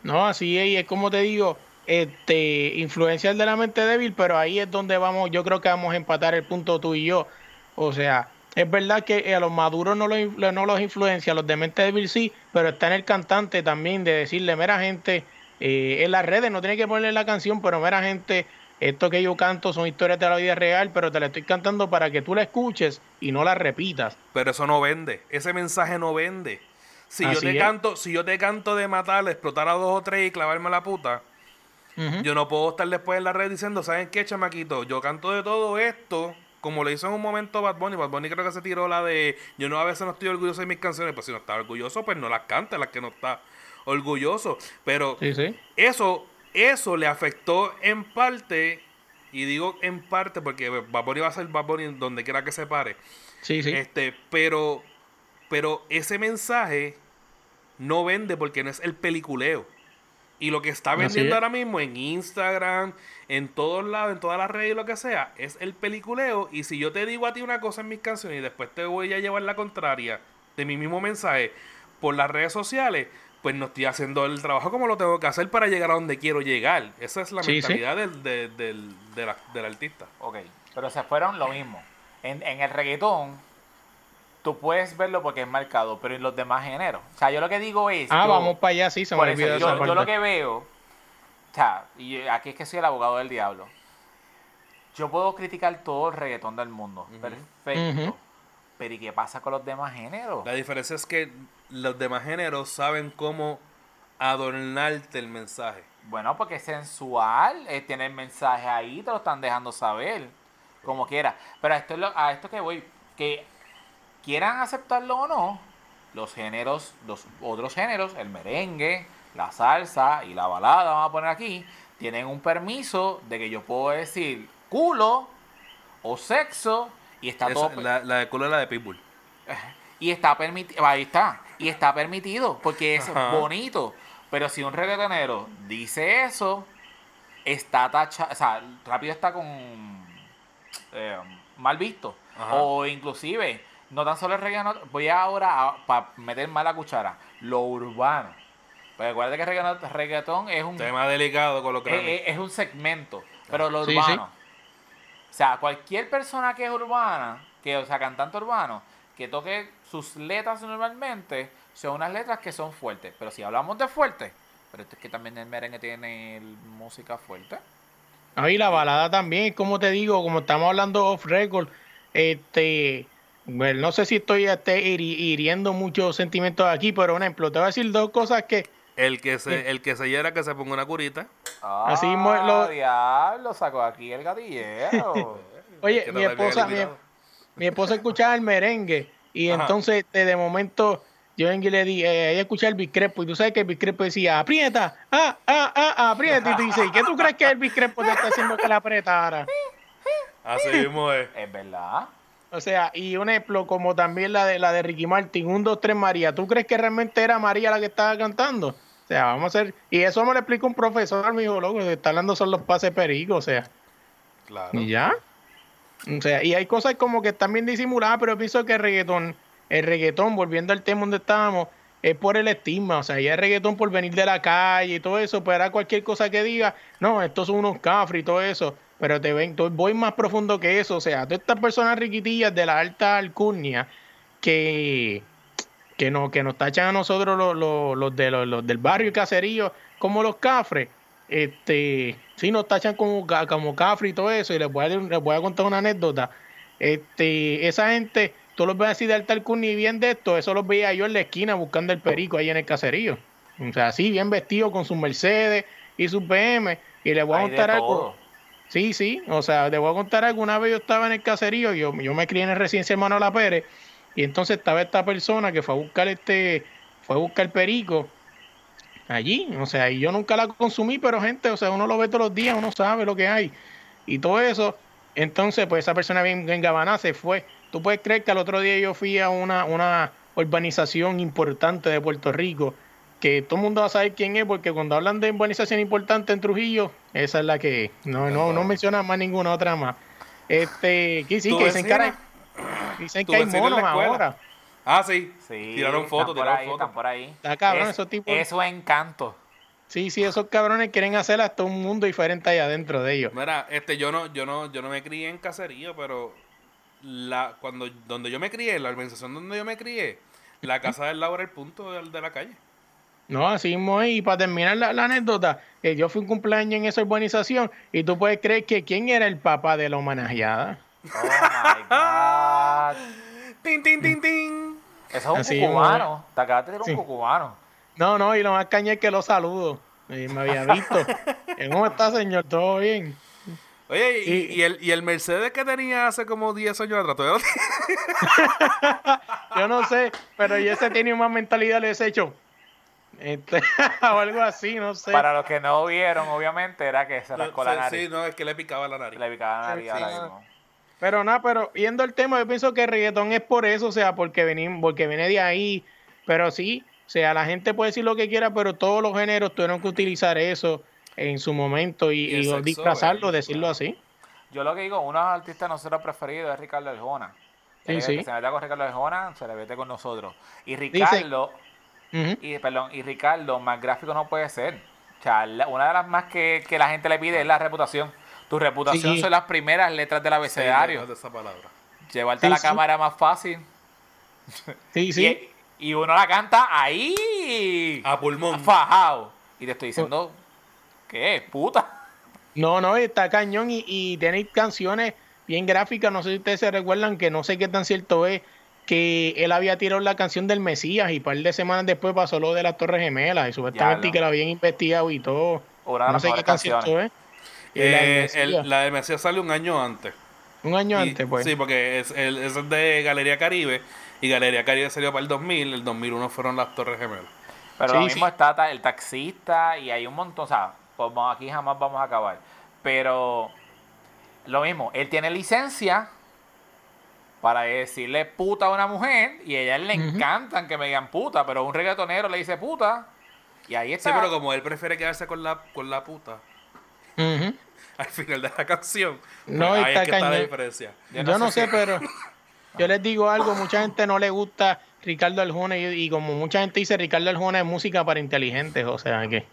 No, así es, es como te digo, este, influencia de la mente débil, pero ahí es donde vamos, yo creo que vamos a empatar el punto tú y yo. O sea, es verdad que a los maduros no los, no los influencia, a los de mente débil sí, pero está en el cantante también de decirle, mera gente, eh, en las redes no tiene que ponerle la canción, pero mera gente, esto que yo canto son historias de la vida real, pero te la estoy cantando para que tú la escuches y no la repitas. Pero eso no vende, ese mensaje no vende. Si yo te canto, si yo te canto de matar, explotar a dos o tres y clavarme la puta, yo no puedo estar después en la red diciendo, ¿saben qué, chamaquito? Yo canto de todo esto, como le hizo en un momento Bad Bunny. Bad Bunny creo que se tiró la de, yo no a veces no estoy orgulloso de mis canciones, pues si no está orgulloso, pues no las cante, las que no está orgulloso. Pero eso, eso le afectó en parte, y digo en parte porque Bad Bunny va a ser Bad Bunny donde quiera que se pare. Sí, sí. Este, pero pero ese mensaje no vende porque no es el peliculeo. Y lo que está vendiendo ahora mismo en Instagram, en todos lados, en todas las redes y lo que sea, es el peliculeo. Y si yo te digo a ti una cosa en mis canciones y después te voy a llevar la contraria de mi mismo mensaje por las redes sociales, pues no estoy haciendo el trabajo como lo tengo que hacer para llegar a donde quiero llegar. Esa es la mentalidad Del, del, artista. Ok, pero se fueron lo mismo. En, en el reggaetón, tú puedes verlo porque es marcado, pero en los demás géneros. O sea, yo lo que digo es. Ah, vamos para allá, sí, se me olvidó yo, lo que veo. O sea, y aquí es que soy el abogado del diablo. yo puedo criticar todo el reggaetón del mundo. Ujú. Perfecto. Pero ¿y qué pasa con los demás géneros? La diferencia es que los demás géneros saben cómo adornarte el mensaje. Bueno, porque es sensual, eh, tiene el mensaje ahí, te lo están dejando saber, como quiera. Pero a esto, es lo- a esto que voy, que quieran aceptarlo o no, los géneros, los otros géneros, el merengue, la salsa y la balada, vamos a poner aquí, tienen un permiso de que yo puedo decir culo o sexo y está Esa- todo... la, la de culo es la de Pitbull. Y está permitido, ahí está, y está permitido, porque es Ajá. bonito. Pero si un reggaetonero dice eso, está tacha, o sea, rápido está con eh, mal visto. Ajá. O inclusive, no tan solo el reggaetón, voy ahora para meter más la cuchara, lo urbano. Pues recuerda que reggaetón, reggaetón es un Tema delicado con los es, Grammys. es- es un segmento, pero lo Sí, urbano. Sea, cualquier persona que es urbana, que, o sea, cantante urbano, que toque sus letras normalmente, son unas letras que son fuertes. Pero si hablamos de fuerte, pero esto es que también el merengue tiene música fuerte. Ahí la balada también, como te digo, como estamos hablando off record, este, bueno, no sé si estoy este, hiri- hiriendo muchos sentimientos aquí, pero un ejemplo, te voy a decir dos cosas que, El que se, el que se hiera que se ponga una curita. Así ah, mismo lo- diablo, sacó aquí el gatillero. oye, mi esposa, mi, esposa escuchaba el merengue y Ajá. entonces este, de momento yo en le di, eh, ella escuchaba el biscrepo y tú sabes que el biscrepo decía, aprieta, ah, ah, ah, aprieta y tú dices, ¿y qué tú crees que el biscrepo te está haciendo que la apretara? Así mismo es. es verdad. O sea, y un ejemplo como también la de la de Ricky Martin, un, dos, tres María. ¿Tú crees que realmente era María la que estaba cantando? O sea, vamos a hacer, y eso me lo explica un profesor, me dijo, loco, que está hablando son los pases pericos, o sea, Claro. y ya. O sea, y hay cosas como que están bien disimuladas, pero pienso que el reggaetón, el reggaetón, volviendo al tema donde estábamos, es por el estigma, o sea, ya el reggaetón por venir de la calle y todo eso, pues era cualquier cosa que diga, no, estos son unos cafres y todo eso, pero te ven, voy más profundo que eso, o sea, todas estas personas riquitillas de la alta alcurnia que, que, no, que nos tachan a nosotros los, los, los de, los, los del barrio y caserío como los cafres, este, sí nos tachan como, como cafre y todo eso, y les voy, a, les voy a contar una anécdota. Este, esa gente, tú los ves así de alta alcurnia y bien de esto, eso los veía yo en la esquina buscando el perico ahí en el caserío. O sea, así, bien vestido con sus Mercedes y sus BM, y les voy a Hay contar algo. Sí, sí, o sea, te voy a contar alguna vez yo estaba en el caserío, yo, yo me crié en el residencia hermano La Pérez, y entonces estaba esta persona que fue a buscar este, fue a buscar perico allí, o sea, y yo nunca la consumí, pero gente, o sea, uno lo ve todos los días, uno sabe lo que hay, y todo eso, entonces, pues esa persona bien, gabanada se fue. Tú puedes creer que al otro día yo fui a una, una urbanización importante de Puerto Rico, que todo el mundo va a saber quién es, porque cuando hablan de urbanización importante en Trujillo, esa es la que es. no, no, no menciona más ninguna otra más. Este, que sí, ¿Tu que vecina? hay- dicen ¿Tu que hay vecina en la monos ahora. Ah, sí. Sí, Tiraron fotos, tiraron fotos. están por ahí. Está cabrón, Es- esos tipos. Eso es encanto. Sí, sí, esos cabrones quieren hacer hasta un mundo diferente allá adentro de ellos. Mira, este, yo no, yo no, yo no me crié en caserío, pero la, cuando, donde yo me crié, la organización donde yo me crié, la casa del lado era el punto de, de la calle. No, así mismo es. Y para terminar la, la anécdota, eh, yo fui un cumpleaños en esa urbanización y tú puedes creer que quién era el papá de la homenajeada. Oh my god. ¡Tin, tin, tin, tin! Eso es un cucubano. Te acabas de tirar Sí. un cucubano. No, no, y lo más caña es que lo saludo. Y me había visto. ¿Cómo está, señor? ¿Todo bien? Oye, y, Y- y el, y el Mercedes que tenía hace como 10 años atrás, ¿todavía lo tiene? Yo no sé, pero yo ese tiene más mentalidad, le he hecho. Este, o algo así, no sé. Para los que no vieron, obviamente, era que se rascó la nariz. Sí, no, es que le picaba la nariz. Le picaba la nariz Sí, ahora sí, mismo. Pero nada, pero yendo al tema, yo pienso que el reggaetón es por eso, o sea, porque, venimos, porque viene de ahí. Pero sí, o sea, la gente puede decir lo que quiera, pero todos los géneros tuvieron que utilizar eso en su momento y, disfrazarlo, eh, decirlo claro. así. Yo lo que digo, uno de los artistas nosotros preferidos es Ricardo Arjona. Sí, El sí. Que se meta con Ricardo Arjona, se le mete con nosotros. Y Ricardo, y perdón, y Ricardo, más gráfico no puede ser. O sea, la- una de las más que, que la gente le pide es la reputación. Tu reputación Sí. son las primeras letras del Sí, abecedario. de esa palabra. Llevarte Sí, la sí. cámara más fácil. Sí, sí. Y, y uno la canta ahí. A pulmón. Fajado. Y te estoy diciendo, ¿qué? Puta. No, no, está cañón y, y tiene canciones bien gráficas. No sé si ustedes se recuerdan que no sé qué tan cierto es que él había tirado la canción del Mesías y un par de semanas después pasó lo de las Torres Gemelas y supuestamente que la habían investigado y todo. No sé qué mejores tan cierto canciones. es. La del Eh, el- la Mesías sale un año antes. un año Y- antes, pues. Sí, porque es, el, es de Galería Caribe y Galería Caribe salió para el 2000, el 2001 fueron las Torres Gemelas. Pero Sí, lo mismo sí. está el taxista y hay un montón, o sea, pues aquí jamás vamos a acabar. Pero lo mismo, él tiene licencia para decirle puta a una mujer y a ella le encantan que me digan puta, pero un reggaetonero le dice puta y ahí Sí, está. pero como él prefiere quedarse con la, con la puta Al final de la canción, pues No, ahí está es que está la cañón. diferencia. Yo no, sé, pero yo les digo algo, mucha gente no le gusta Ricardo Arjona y, y como mucha gente dice, Ricardo Arjona es música para inteligentes, o sea que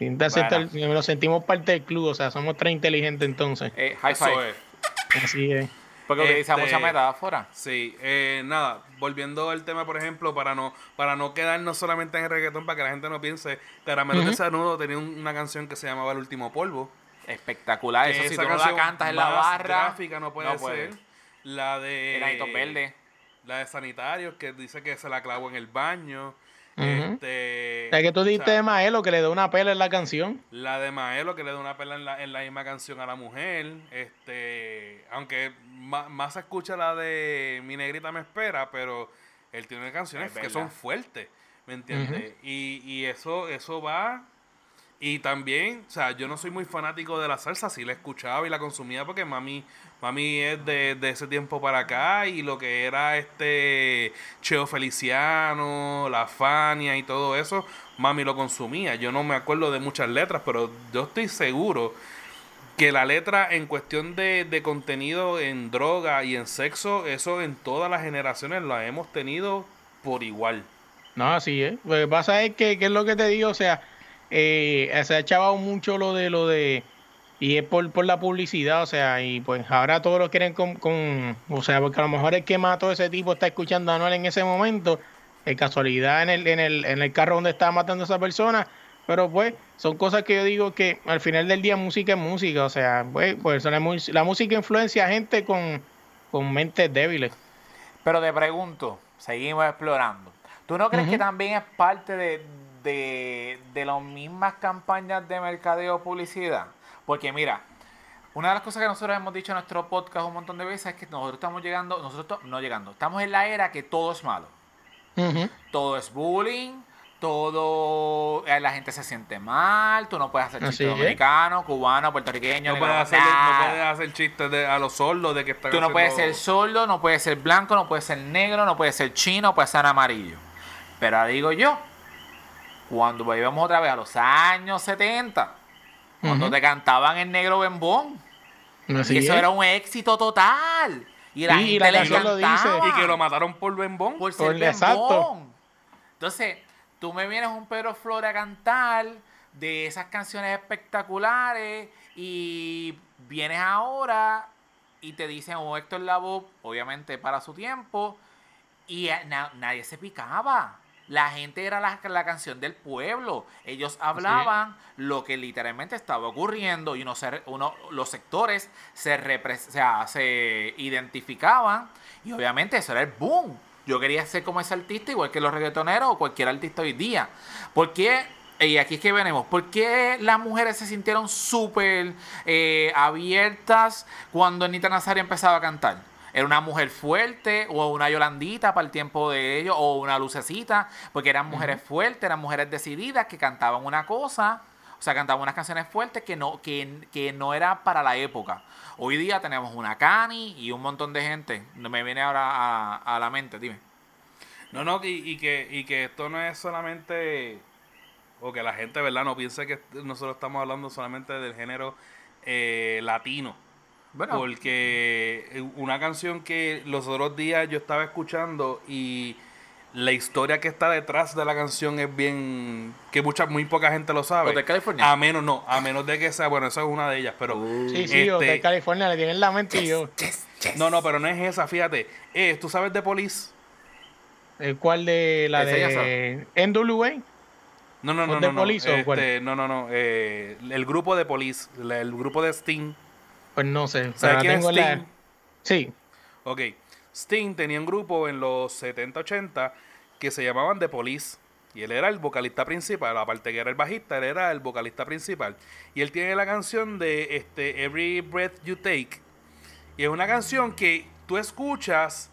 Bueno. nos sentimos parte del club, o sea, somos tres inteligentes entonces. Eh, high Eso five. es. Así es. Porque utiliza Este- mucha metáfora. Sí, eh, nada, volviendo al tema, por ejemplo, para no para no quedarnos solamente en el reggaetón, para que la gente no piense, Caramelo de Ujú. Sanudo tenía un- una canción que se llamaba El Último Polvo. Espectacular. Eso si tú no la cantas en la barra. gráfica no puede no puede. La de... Granitos verdes. La de Sanitarios, que dice que se la clavó en el baño. Ujú. este, La que tú o diste sea, de Maelo que le da una pela en la canción. La de Maelo, que le da una pela en la, en la misma canción a la mujer. Este, aunque ma- más, se escucha la de Mi Negrita Me Espera, pero él tiene canciones Es que son fuertes, ¿me entiendes? y, y eso, eso va... Y también, o sea, yo no soy muy fanático de la salsa, sí la escuchaba y la consumía porque mami, mami es de, de ese tiempo para acá y lo que era este Cheo Feliciano, La Fania y todo eso, mami lo consumía. Yo no me acuerdo de muchas letras, pero yo estoy seguro que la letra en cuestión de, de contenido en droga y en sexo, eso en todas las generaciones lo hemos tenido por igual. No, así es. Lo que pasa es que, que es lo que te digo, o sea, eh, se ha echado mucho lo de lo de y es por, por la publicidad, o sea, y pues ahora todos lo quieren con, con, o sea, porque a lo mejor el que mató a ese tipo está escuchando a Anuel en ese momento, de casualidad en el, en el, en el carro donde estaba matando a esa persona, pero pues son cosas que yo digo que al final del día música es música, o sea, pues, pues la, la música influencia a gente con, con mentes débiles. Pero te pregunto, seguimos explorando. ¿Tú no crees que también es parte de, de, de las mismas campañas de mercadeo publicidad? Porque mira, una de las cosas que nosotros hemos dicho en nuestro podcast un montón de veces es que nosotros estamos llegando, nosotros no llegando, estamos en la era que todo es malo. Todo es bullying, todo eh, la gente se siente mal, tú no puedes hacer Así chiste es. dominicano, cubano, puertorriqueño, No puedes hacer, no puedes hacer chistes de, a los sordos de que están Tú no puedes ser sordo, no puedes ser blanco, no puedes ser negro, no puedes ser chino, no puedes ser amarillo. Pero ahora digo yo, cuando volvemos otra vez a los años 70, cuando te cantaban el negro bembón, Así y eso es. era un éxito total. Y la Sí, y gente la le lo dice. Y que lo mataron por bembón. por ser Por- exacto. bembón. Entonces, tú me vienes un Pedro Flores a cantar de esas canciones espectaculares y vienes ahora y te dicen, oh, Héctor Lavoe, obviamente para su tiempo, y na- nadie se picaba. La gente era la, la canción del pueblo. Ellos hablaban lo que literalmente estaba ocurriendo y uno se uno, los sectores se, repre- o sea, se identificaban y obviamente eso era el boom. Yo quería ser como ese artista, igual que los reggaetoneros o cualquier artista hoy día. ¿Por qué? Y aquí es que venimos. ¿Por qué las mujeres se sintieron súper eh, abiertas cuando Anita Nazario empezaba a cantar? Era una mujer fuerte o una Yolandita para el tiempo de ellos o una lucecita, porque eran mujeres fuertes, eran mujeres decididas que cantaban una cosa, o sea, cantaban unas canciones fuertes que no, que, que no era para la época. Hoy día tenemos una Cani y un montón de gente. No me viene ahora a, a la mente, dime. No, no, y, y que, y que esto no es solamente, o que la gente, ¿verdad? No piense que nosotros estamos hablando solamente del género eh, latino. Bueno, Porque una canción que los otros días yo estaba escuchando y la historia que está detrás de la canción es bien que mucha muy poca gente lo sabe. Hotel California. A menos no, a menos de que sea, bueno, esa es una de ellas, pero Sí, sí, o este, de California le tienen la mente y yo. no, no, pero no es esa, fíjate. Eh, ¿tú sabes de Police? ¿El cuál de la de NWA? No, no, no, ¿Los de no, no, Police o este, no, no, no, eh, el grupo de Police, el grupo de Sting. Pues no sé. ¿Sabes quién es tengo la- Sting? Sí. Ok, Sting tenía un grupo en los 70-80 que se llamaban The Police. Y él era el vocalista principal, aparte que era el bajista, él era el vocalista principal. Y él tiene la canción de este, Every Breath You Take. Y es una canción que tú escuchas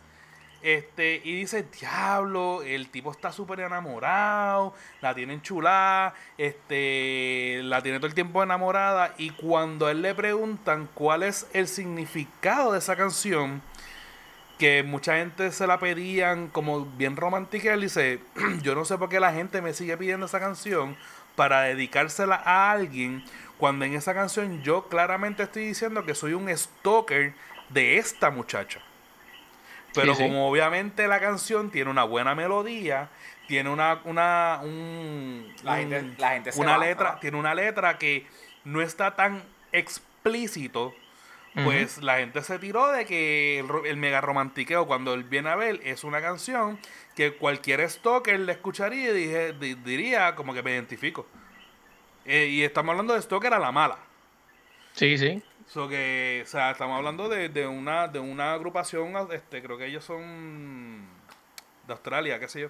este, y dices, diablo, el tipo está súper enamorado, la tiene enchulada, este, la tiene todo el tiempo enamorada. Y cuando a él le preguntan cuál es el significado de esa canción, que mucha gente se la pedían como bien romántica, él dice, yo no sé por qué la gente me sigue pidiendo esa canción para dedicársela a alguien, cuando en esa canción yo claramente estoy diciendo que soy un stalker de esta muchacha. Pero Sí, sí. como obviamente la canción tiene una buena melodía, tiene una, una, un- La un- gente- la gente se una se letra, va. tiene una letra que no está tan explícito, pues la gente se tiró de que el, ro- el mega romantiqueo cuando él viene a ver es una canción que cualquier stalker le escucharía y dije- di- diría como que me identifico. Eh, y estamos hablando de stalker a la mala. Sí, sí. So que, o sea, estamos hablando de, de una de una agrupación, este, creo que ellos son de Australia, qué sé yo.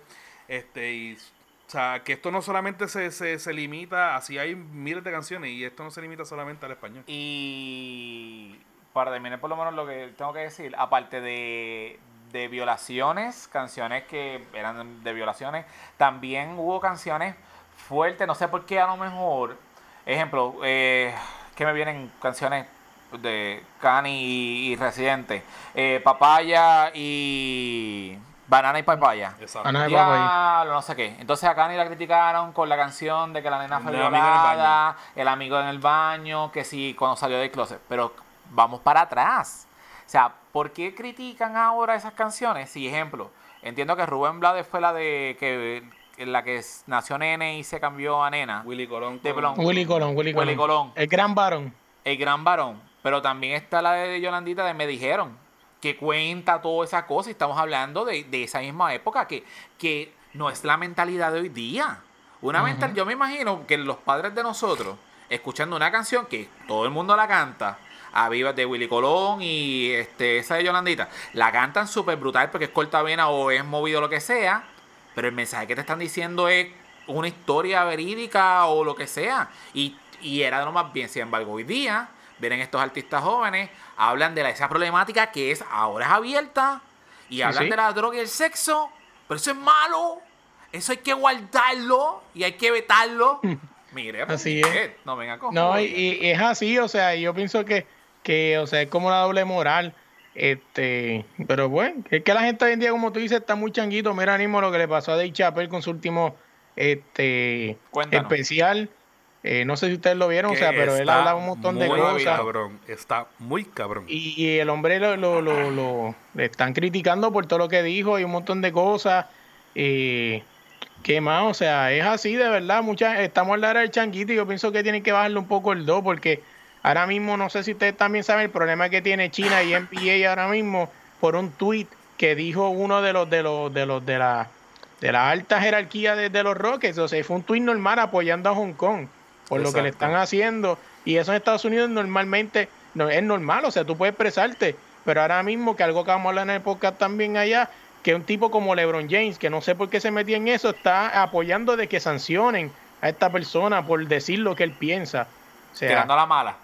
Este, y, o sea, que esto no solamente se, se, se limita, así hay miles de canciones, y esto no se limita solamente al español. Y para terminar por lo menos lo que tengo que decir, aparte de, de violaciones, canciones que eran de violaciones, también hubo canciones fuertes, no sé por qué a lo mejor, ejemplo, eh, que me vienen canciones de Cani y, y Residente, eh, Papaya y Banana y Papaya. Exacto. Papaya. No sé qué. Entonces a Kanye la criticaron con la canción de que la nena fue El amigo en el violada, el amigo en el baño, que sí, cuando salió del closet. Pero vamos para atrás. O sea, ¿por qué critican ahora esas canciones? Si, ejemplo, entiendo que Rubén Blades fue la de que la que nació nene y se cambió a nena. Willy Colón. Con-. Willy Colón, Willy Colón. Willy Colón. El gran varón. El gran varón. Pero también está la de Yolandita de Me Dijeron, que cuenta toda esa cosa y estamos hablando de, de esa misma época, que, que no es la mentalidad de hoy día. Una mental, yo me imagino que los padres de nosotros, escuchando una canción que todo el mundo la canta, a Viva de Willy Colón y este, esa de Yolandita, la cantan súper brutal porque es cortavena o es movido lo que sea, pero el mensaje que te están diciendo es una historia verídica o lo que sea. Y, y era de lo más bien. Sin embargo, hoy día vienen estos artistas jóvenes, hablan de la, esa problemática que es ahora es abierta y hablan sí. de la droga y el sexo, pero eso es malo. Eso hay que guardarlo y hay que vetarlo. Mire, pues, Así es. eh, no venga con No, y, es así, o sea, yo pienso que, que, o sea, es como una doble moral. Este, pero bueno, es que la gente hoy en día, como tú dices, está muy changuito. Mira mismo lo que le pasó a Dave Chappelle con su último este Cuéntanos. especial. Eh, no sé si ustedes lo vieron, o sea, pero él hablaba un montón de muy cosas. cabrón. Está muy cabrón. Y, y el hombre lo, lo, lo, lo- le están criticando por todo lo que dijo y un montón de cosas. Eh, ¿Qué más? O sea, es así de verdad. Muchas, estamos en la era del changuito y yo pienso que tienen que bajarle un poco el do porque ahora mismo, no sé si ustedes también saben el problema que tiene China y NBA ahora mismo por un tweet que dijo uno de los de los de los de la de la alta jerarquía de, de los Rockets. O sea, fue un tweet normal apoyando a Hong Kong por lo que le están haciendo. Y eso en Estados Unidos normalmente no, es normal, o sea, tú puedes expresarte. Pero ahora mismo, que algo que vamos a hablar en el podcast también allá, que un tipo como LeBron James, que no sé por qué se metía en eso, está apoyando de que sancionen a esta persona por decir lo que él piensa. O sea, Tirando a la mala.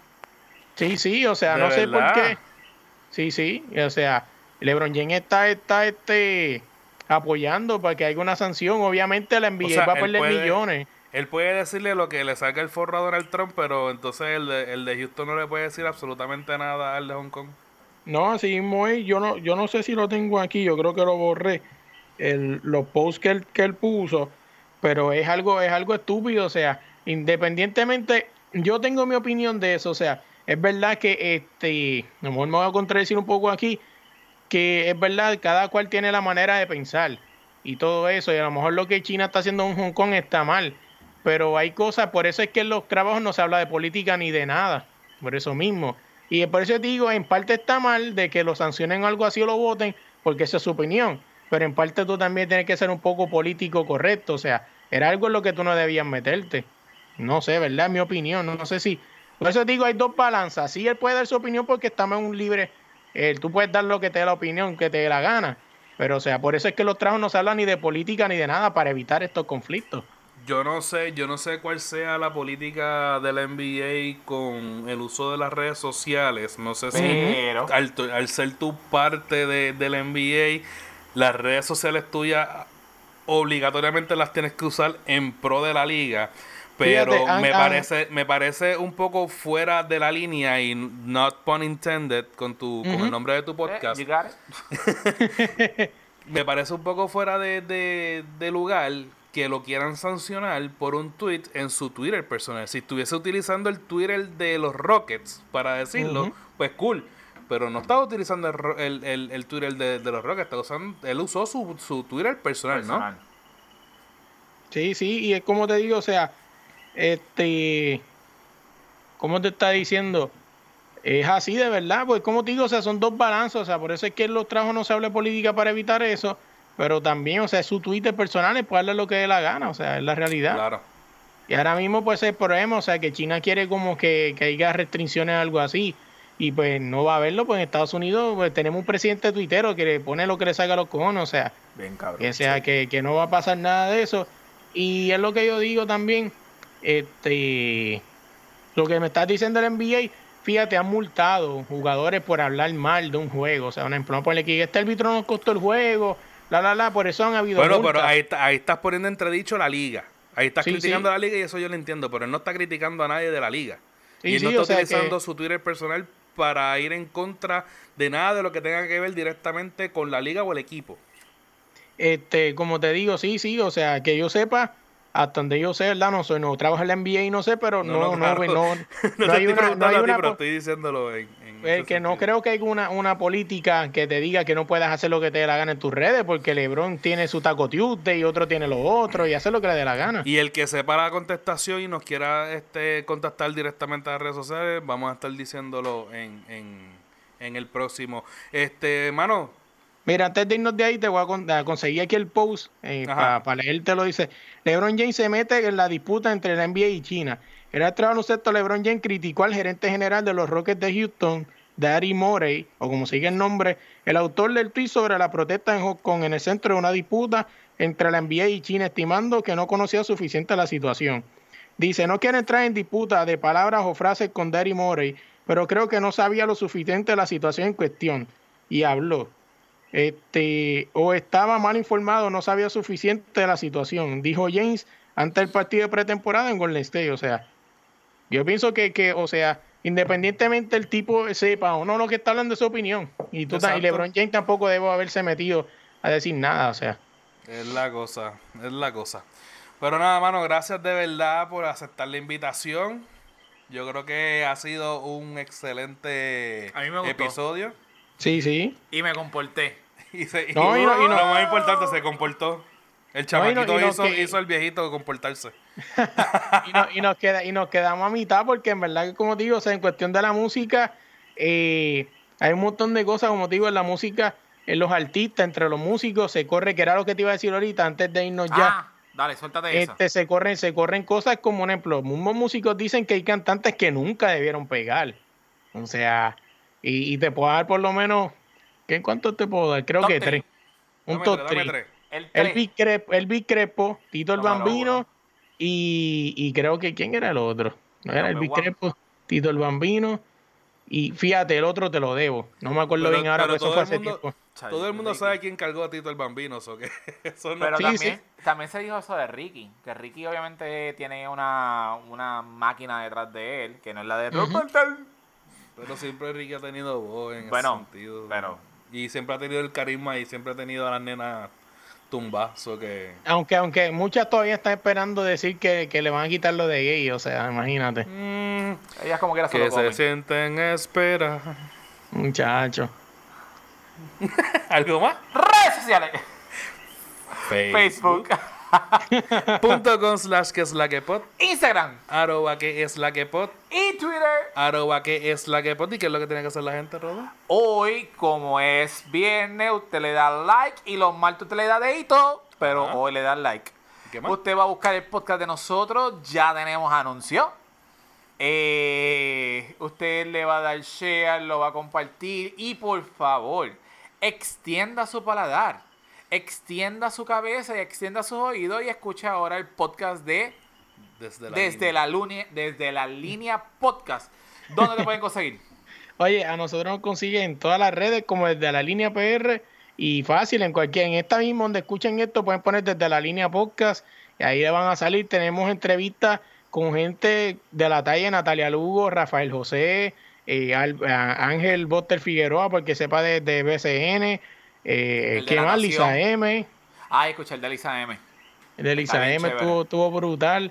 sí, sí, o sea, ¿De no sé por qué. Sí, sí, o sea, LeBron James está, está este, apoyando para que haya una sanción. Obviamente la NBA O sea, va a perder puede- millones. Él puede decirle lo que le saca el forro a Donald Trump, pero entonces el de, el de Houston no le puede decir absolutamente nada al de Hong Kong. No, así mismo es. Yo no, yo no sé si lo tengo aquí, yo creo que lo borré. El, los posts que él, que él puso, pero es algo, es algo estúpido. O sea, independientemente, yo tengo mi opinión de eso. O sea, es verdad que este, a lo mejor me voy a contradecir un poco aquí, que es verdad, cada cual tiene la manera de pensar y todo eso. Y a lo mejor lo que China está haciendo en Hong Kong está mal. Pero hay cosas, por eso es que en los trabajos no se habla de política ni de nada. Por eso mismo. Y por eso digo, en parte está mal de que lo sancionen algo así o lo voten, porque esa es su opinión. Pero en parte tú también tienes que ser un poco político correcto. O sea, era algo en lo que tú no debías meterte. No sé, ¿verdad? Mi opinión. No, sé si. Por eso digo, hay dos balanzas. Sí, él puede dar su opinión porque estamos en un libre. eh, tú puedes dar lo que te dé la opinión, que te dé la gana. Pero, o sea, por eso es que los trabajos no se hablan ni de política ni de nada para evitar estos conflictos. Yo no sé, yo no sé cuál sea la política de la NBA con el uso de las redes sociales. No sé si Pero- al, al ser tú parte de, de la NBA, las redes sociales tuyas obligatoriamente las tienes que usar en pro de la liga. Pero Fíjate, me han- parece, me parece un poco fuera de la línea y not pun intended con tu, con el nombre de tu podcast. Eh, got it. me parece un poco fuera de, de, de lugar que lo quieran sancionar por un tweet en su Twitter personal. Si estuviese utilizando el Twitter de los Rockets para decirlo, pues cool. Pero no estaba utilizando el, el, el- el Twitter de, de los Rockets, estaba usando, él usó su, su Twitter personal, Personal. Sí, sí, y es como te digo, o sea, este, ¿cómo te está diciendo? Es así de verdad, pues como te digo, o sea, son dos balanzas, o sea, por eso es que los trabajos no se habla de política para evitar eso, pero también, o sea, es su Twitter personal, es darle lo que dé la gana, o sea, es la realidad. Claro. Y ahora mismo pues el problema, o sea, que China quiere como que, que haya restricciones o algo así. Y pues no va a haberlo, pues en Estados Unidos pues, tenemos un presidente tuitero que le pone lo que le saca a los cojones, o sea, Bien cabrón. que sea que, que no va a pasar nada de eso. Y es lo que yo digo también, este lo que me estás diciendo el NBA, fíjate, han multado jugadores por hablar mal de un juego. O sea, un ejemplo, no ponle que este árbitro nos costó el juego, la la la, por eso han habido Bueno, pero ahí, ahí estás poniendo entredicho la liga. Ahí estás Sí, criticando sí. a la liga y eso yo lo entiendo, pero él no está criticando a nadie de la liga. Sí, y él no está utilizando que- su Twitter personal para ir en contra de nada de lo que tenga que ver directamente con la liga o el equipo. Este, como te digo, sí, sí, o sea, que yo sepa, hasta donde yo sé, ¿verdad? No soy, no trabajo en la NBA y no sé, pero no, no, claro. no, no, No, no te hay una, no hay una pero estoy diciéndolo en eh, que no creo que hay una, una política que te diga que no puedas hacer lo que te dé la gana en tus redes, porque LeBron tiene su Taco Tuesday y otro tiene lo otro y hace lo que le dé la gana. Y el que sepa la contestación y nos quiera este contactar directamente a las redes sociales, vamos a estar diciéndolo en, en, en el próximo. Este, mano, Mira, antes de irnos de ahí, te voy a, con- a conseguir aquí el post Ajá. para leerte lo dice. LeBron James se mete en la disputa entre la NBA y China. El astro baloncesto LeBron James criticó al gerente general de los Rockets de Houston, Daddy Morey, o como sigue el nombre, el autor del tweet sobre la protesta en Hong Kong en el centro de una disputa entre la NBA y China, estimando que no conocía suficiente la situación. Dice, no quiero entrar en disputa de palabras o frases con Daddy Morey, pero creo que no sabía lo suficiente de la situación en cuestión. Y habló este o estaba mal informado, no sabía suficiente de la situación, dijo James ante el partido de pretemporada en Golden State. O sea, yo pienso que, que o sea, independientemente el tipo sepa o no lo que está hablando es su opinión. Y, tú, y. LeBron James tampoco debe haberse metido a decir nada. O sea, Es la cosa, es la cosa. Pero nada, mano, gracias de verdad por aceptar la invitación. Yo creo que ha sido un excelente A mí me gustó. episodio. sí, sí. Y me comporté. Y, se- y No, y no- y no- lo más importante, se comportó. El No, y no- chamaquito y hizo, que- hizo el viejito comportarse. y, no- y nos queda, y nos quedamos a mitad porque en verdad que como te digo, o sea, en cuestión de la música, eh, hay un montón de cosas, como te digo, en la música, en los artistas, entre los músicos, se corre, que era lo que te iba a decir ahorita, antes de irnos ya. Ah, dale, suéltate esa. Este, se corren, se corren cosas como, por ejemplo, mismos músicos dicen que hay cantantes que nunca debieron pegar. O sea, y, y te puedo dar por lo menos, ¿qué cuánto te puedo dar? Creo Top que three. tres. Un Dame top tres, dame tres. El El 3. Big Crepo, el Big Crepo, Tito el Número Bambino y, y creo que ¿quién era el otro? No era el Number Big one. Crepo, Tito el Bambino y fíjate, el otro te lo debo. No me acuerdo Pero- bien ahora, pero eso todo fue el hace mundo- tiempo. Todo el mundo sabe quién cargó a Tito el Bambino, eso que eso no Pero Sí, también, sí. también se dijo eso de Ricky, que Ricky obviamente tiene una, una máquina detrás de él, que no es la de. Roberto. Pero siempre Ricky ha tenido voz en Bueno, ese sentido. pero- Y siempre ha tenido el carisma y siempre ha tenido a las nenas tumbadas. so que... Aunque, aunque muchas todavía están esperando decir que, que le van a quitar lo de gay, o sea, imagínate. Mm, Ellas como quiera se que se sienten en espera. Muchacho. ¿Algo más? Redes sociales. Facebook. Punto com slash que es la que pod. Instagram. Arroba que es la que pod. Y Twitter. Arroba que es la que pod. ¿Y qué es lo que tiene que hacer la gente, Roda? Hoy, como es viernes, usted le da like y los martes usted le da dedito, pero hoy le da like. ¿Qué más? Usted va a buscar el podcast de nosotros. Ya tenemos anuncio. Eh, usted le va a dar share, lo va a compartir. Y por favor, extienda su paladar. Extienda su cabeza y extienda sus oídos. Y escuche ahora el podcast de Desde la, Desde línea. la, lune- desde la línea podcast. ¿Dónde te pueden conseguir? Oye, a nosotros nos consiguen en todas las redes como desde la línea PR y fácil en cualquier, en esta misma donde escuchen esto pueden poner desde la línea podcast y ahí le van a salir. Tenemos entrevistas con gente de la talla de Natalia Lugo, Rafael José, eh, Al- a- Ángel Botter Figueroa, porque sepa de, de BCN, eh, ¿quién más? Lisa. M. Ah, escucha el de Lisa M. El de Lisa M estuvo, estuvo brutal.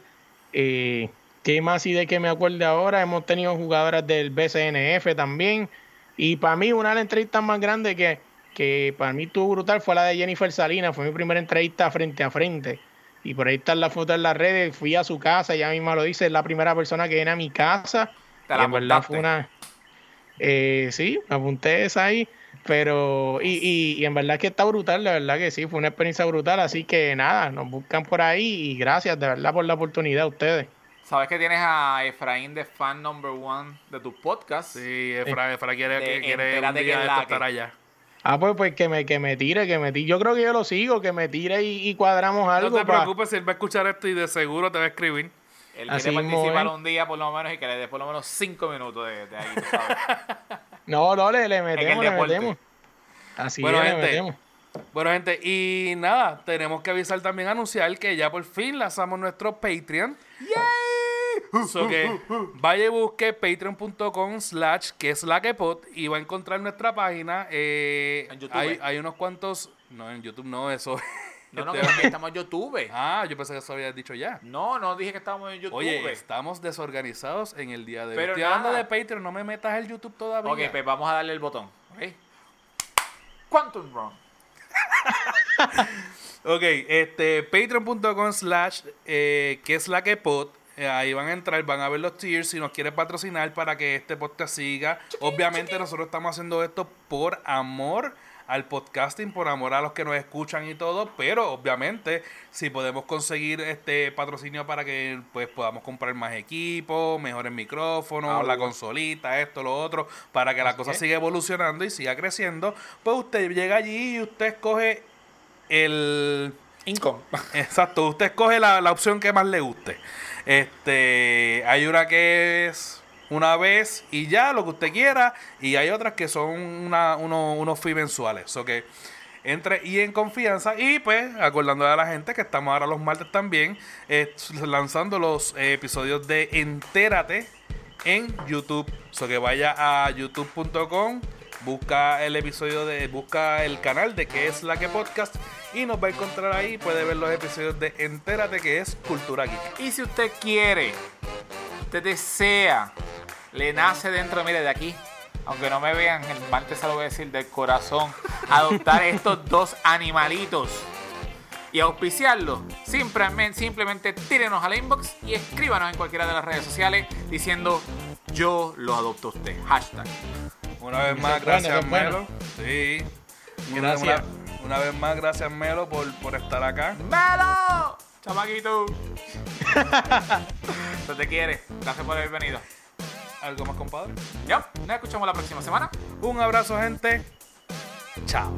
Eh, ¿Qué más y de que me acuerde ahora? Hemos tenido jugadoras del BCNF también. Y para mí, una de las entrevistas más grandes que, que para mí estuvo brutal fue la de Jennifer Salinas. Fue mi primera entrevista frente a frente. Y por ahí están las fotos en las redes. Fui a su casa, ella misma lo dice. Es la primera persona que viene a mi casa. Te Y la en verdad fue una. Eh, sí, me apunté esa ahí. Pero, y, y, y en verdad que está brutal, de verdad que sí, fue una experiencia brutal. Así que nada, nos buscan por ahí y gracias de verdad por la oportunidad a ustedes. ¿Sabes que tienes a Efraín de fan number one de tu podcast? Sí, Efra, Efra quiere, De que- quiere un día esto estar allá. Ah, pues, pues que me, que me tire, que me tire. Yo creo que yo lo sigo, que me tire y, y cuadramos No algo. te pa- preocupes, si él va a escuchar esto y de seguro te va a escribir. Él Así quiere participar un día por lo menos y que le dé por lo menos cinco minutos de, de ahí, tú sabes. No, no, le, le metemos, le metemos. Así Bueno, es, le gente, metemos. Bueno, gente, y nada, tenemos que avisar también, anunciar que ya por fin lanzamos nuestro Patreon. So que vaya y busque patreon.com slash que es la que pod y va a encontrar nuestra página. eh, En YouTube. hay, hay unos cuantos. No, en YouTube no, eso. No, no, que también estamos en YouTube. Ah, yo pensé que eso habías dicho ya. No, no dije que estábamos en YouTube. Oye, estamos desorganizados en el día de hoy. Pero Estoy hablando de Patreon, no me metas el YouTube todavía. ok, pues vamos a darle el botón. ¿ok? Quantum Run. Ok, este, patreon.com slash eh, que es la que pod. Eh, ahí van a entrar, van a ver los tiers si nos quieren patrocinar para que este podcast siga. Obviamente nosotros estamos haciendo esto por amor al podcasting, por amor a los que nos escuchan y todo, pero obviamente si podemos conseguir este patrocinio para que pues podamos comprar más equipos, mejores micrófonos, Ah, la bueno. consolita, esto, lo otro, para que la cosa siga evolucionando y siga creciendo, pues usted llega allí y usted escoge el Income. Exacto, usted escoge la, la opción que más le guste. Este, hay una que es una vez y ya, lo que usted quiera, y hay otras que son una, uno- unos fees mensuales. O que entre y en confianza. Y pues, acordándole a la gente que estamos ahora los martes también, eh, lanzando los eh, episodios de Entérate en YouTube. So que vaya a youtube.com, busca el episodio de, busca el canal de que es la que podcast y nos va a encontrar ahí. Puede ver los episodios de Entérate, que es Cultura Geek. Y si usted quiere, usted desea, le nace dentro, mire, de aquí, aunque no me vean, el martes se lo voy a decir del corazón, adoptar estos dos animalitos y auspiciarlos, simplemente, simplemente tírenos al inbox y escríbanos en cualquiera de las redes sociales diciendo yo lo adopto a usted. Hashtag. Una vez más, gracias. Melo. Sí. Una- Gracias. Una, una vez más, gracias Melo por, por estar acá. ¡Melo! ¡Chamaquito! Se te quiere. Gracias por haber venido. ¿Algo más, compadre? Ya, nos escuchamos la próxima semana. Un abrazo, gente. Chao.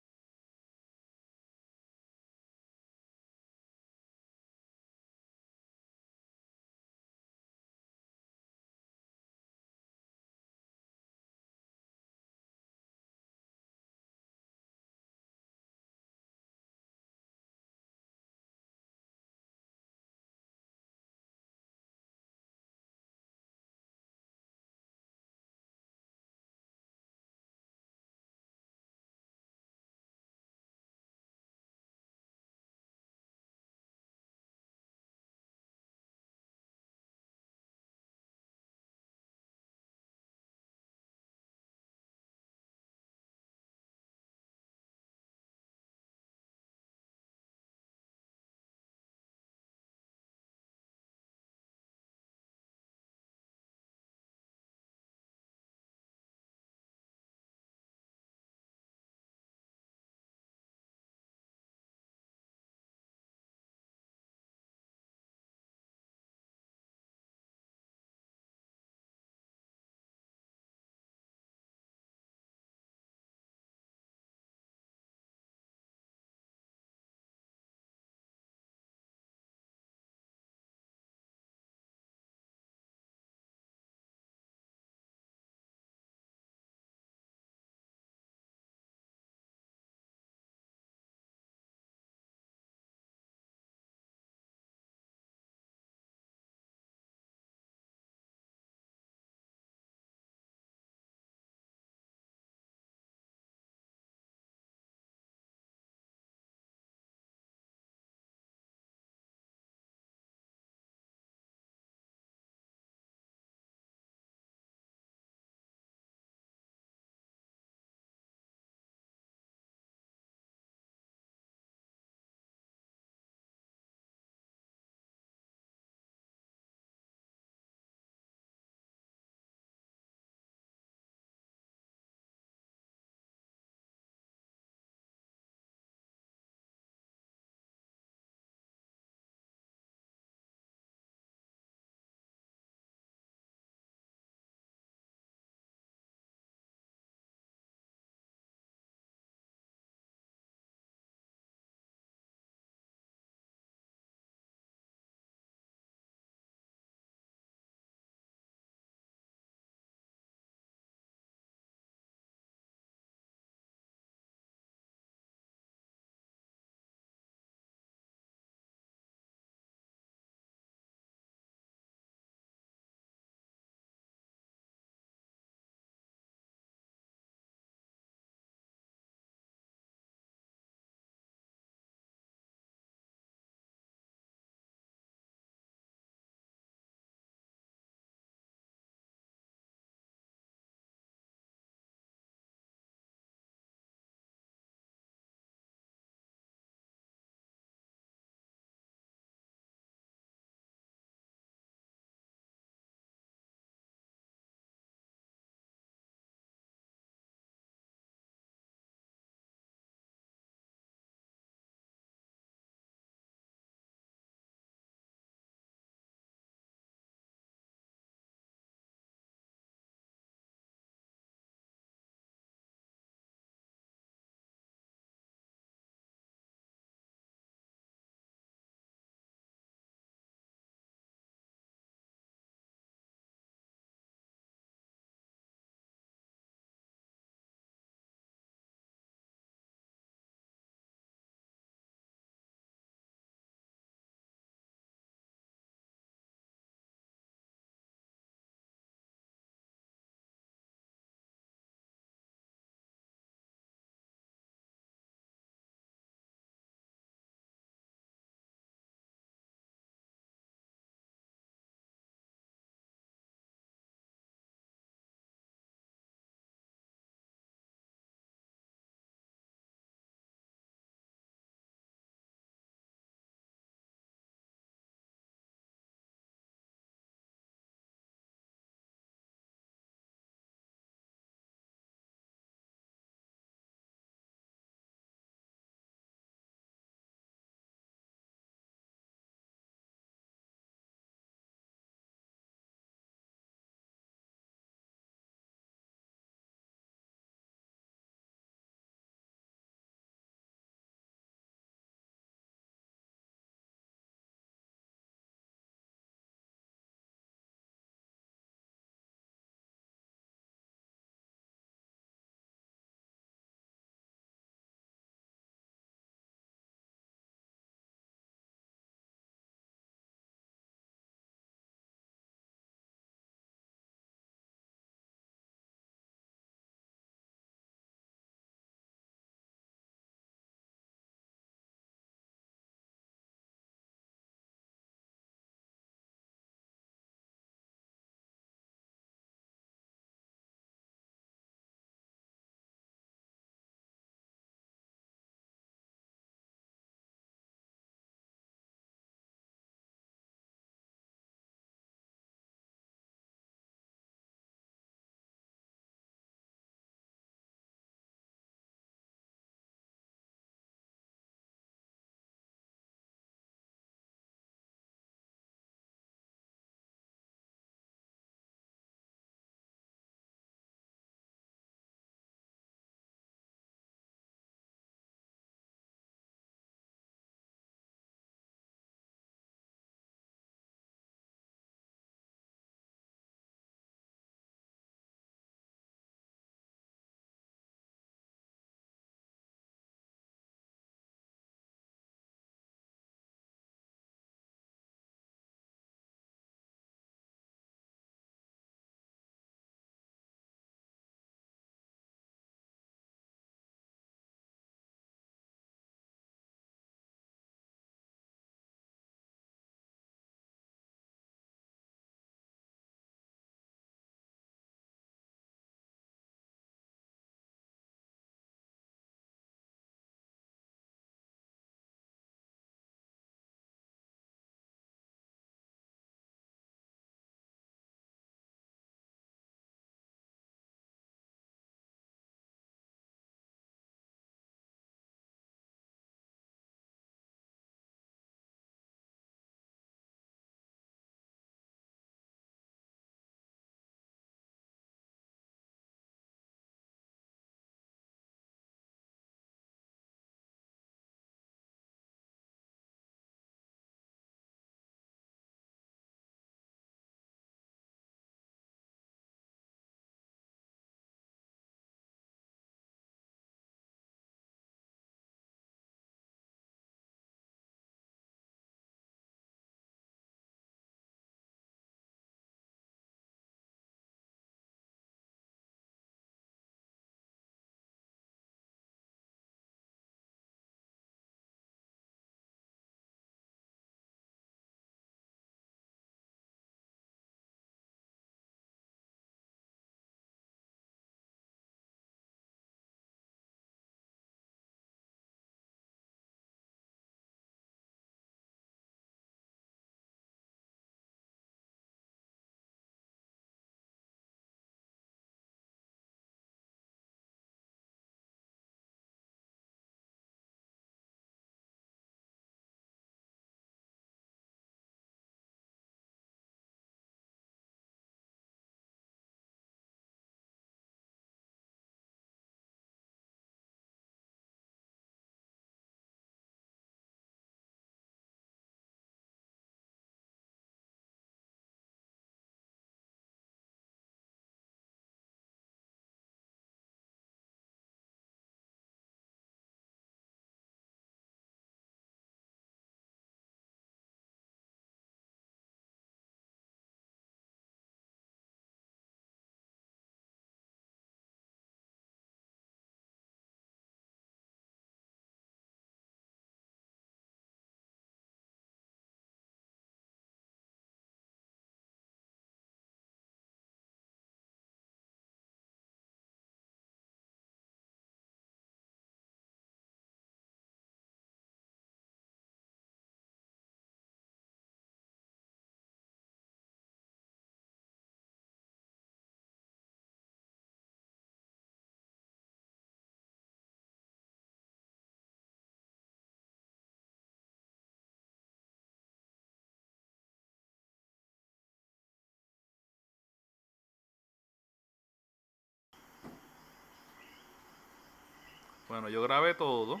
Bueno, yo grabé todo.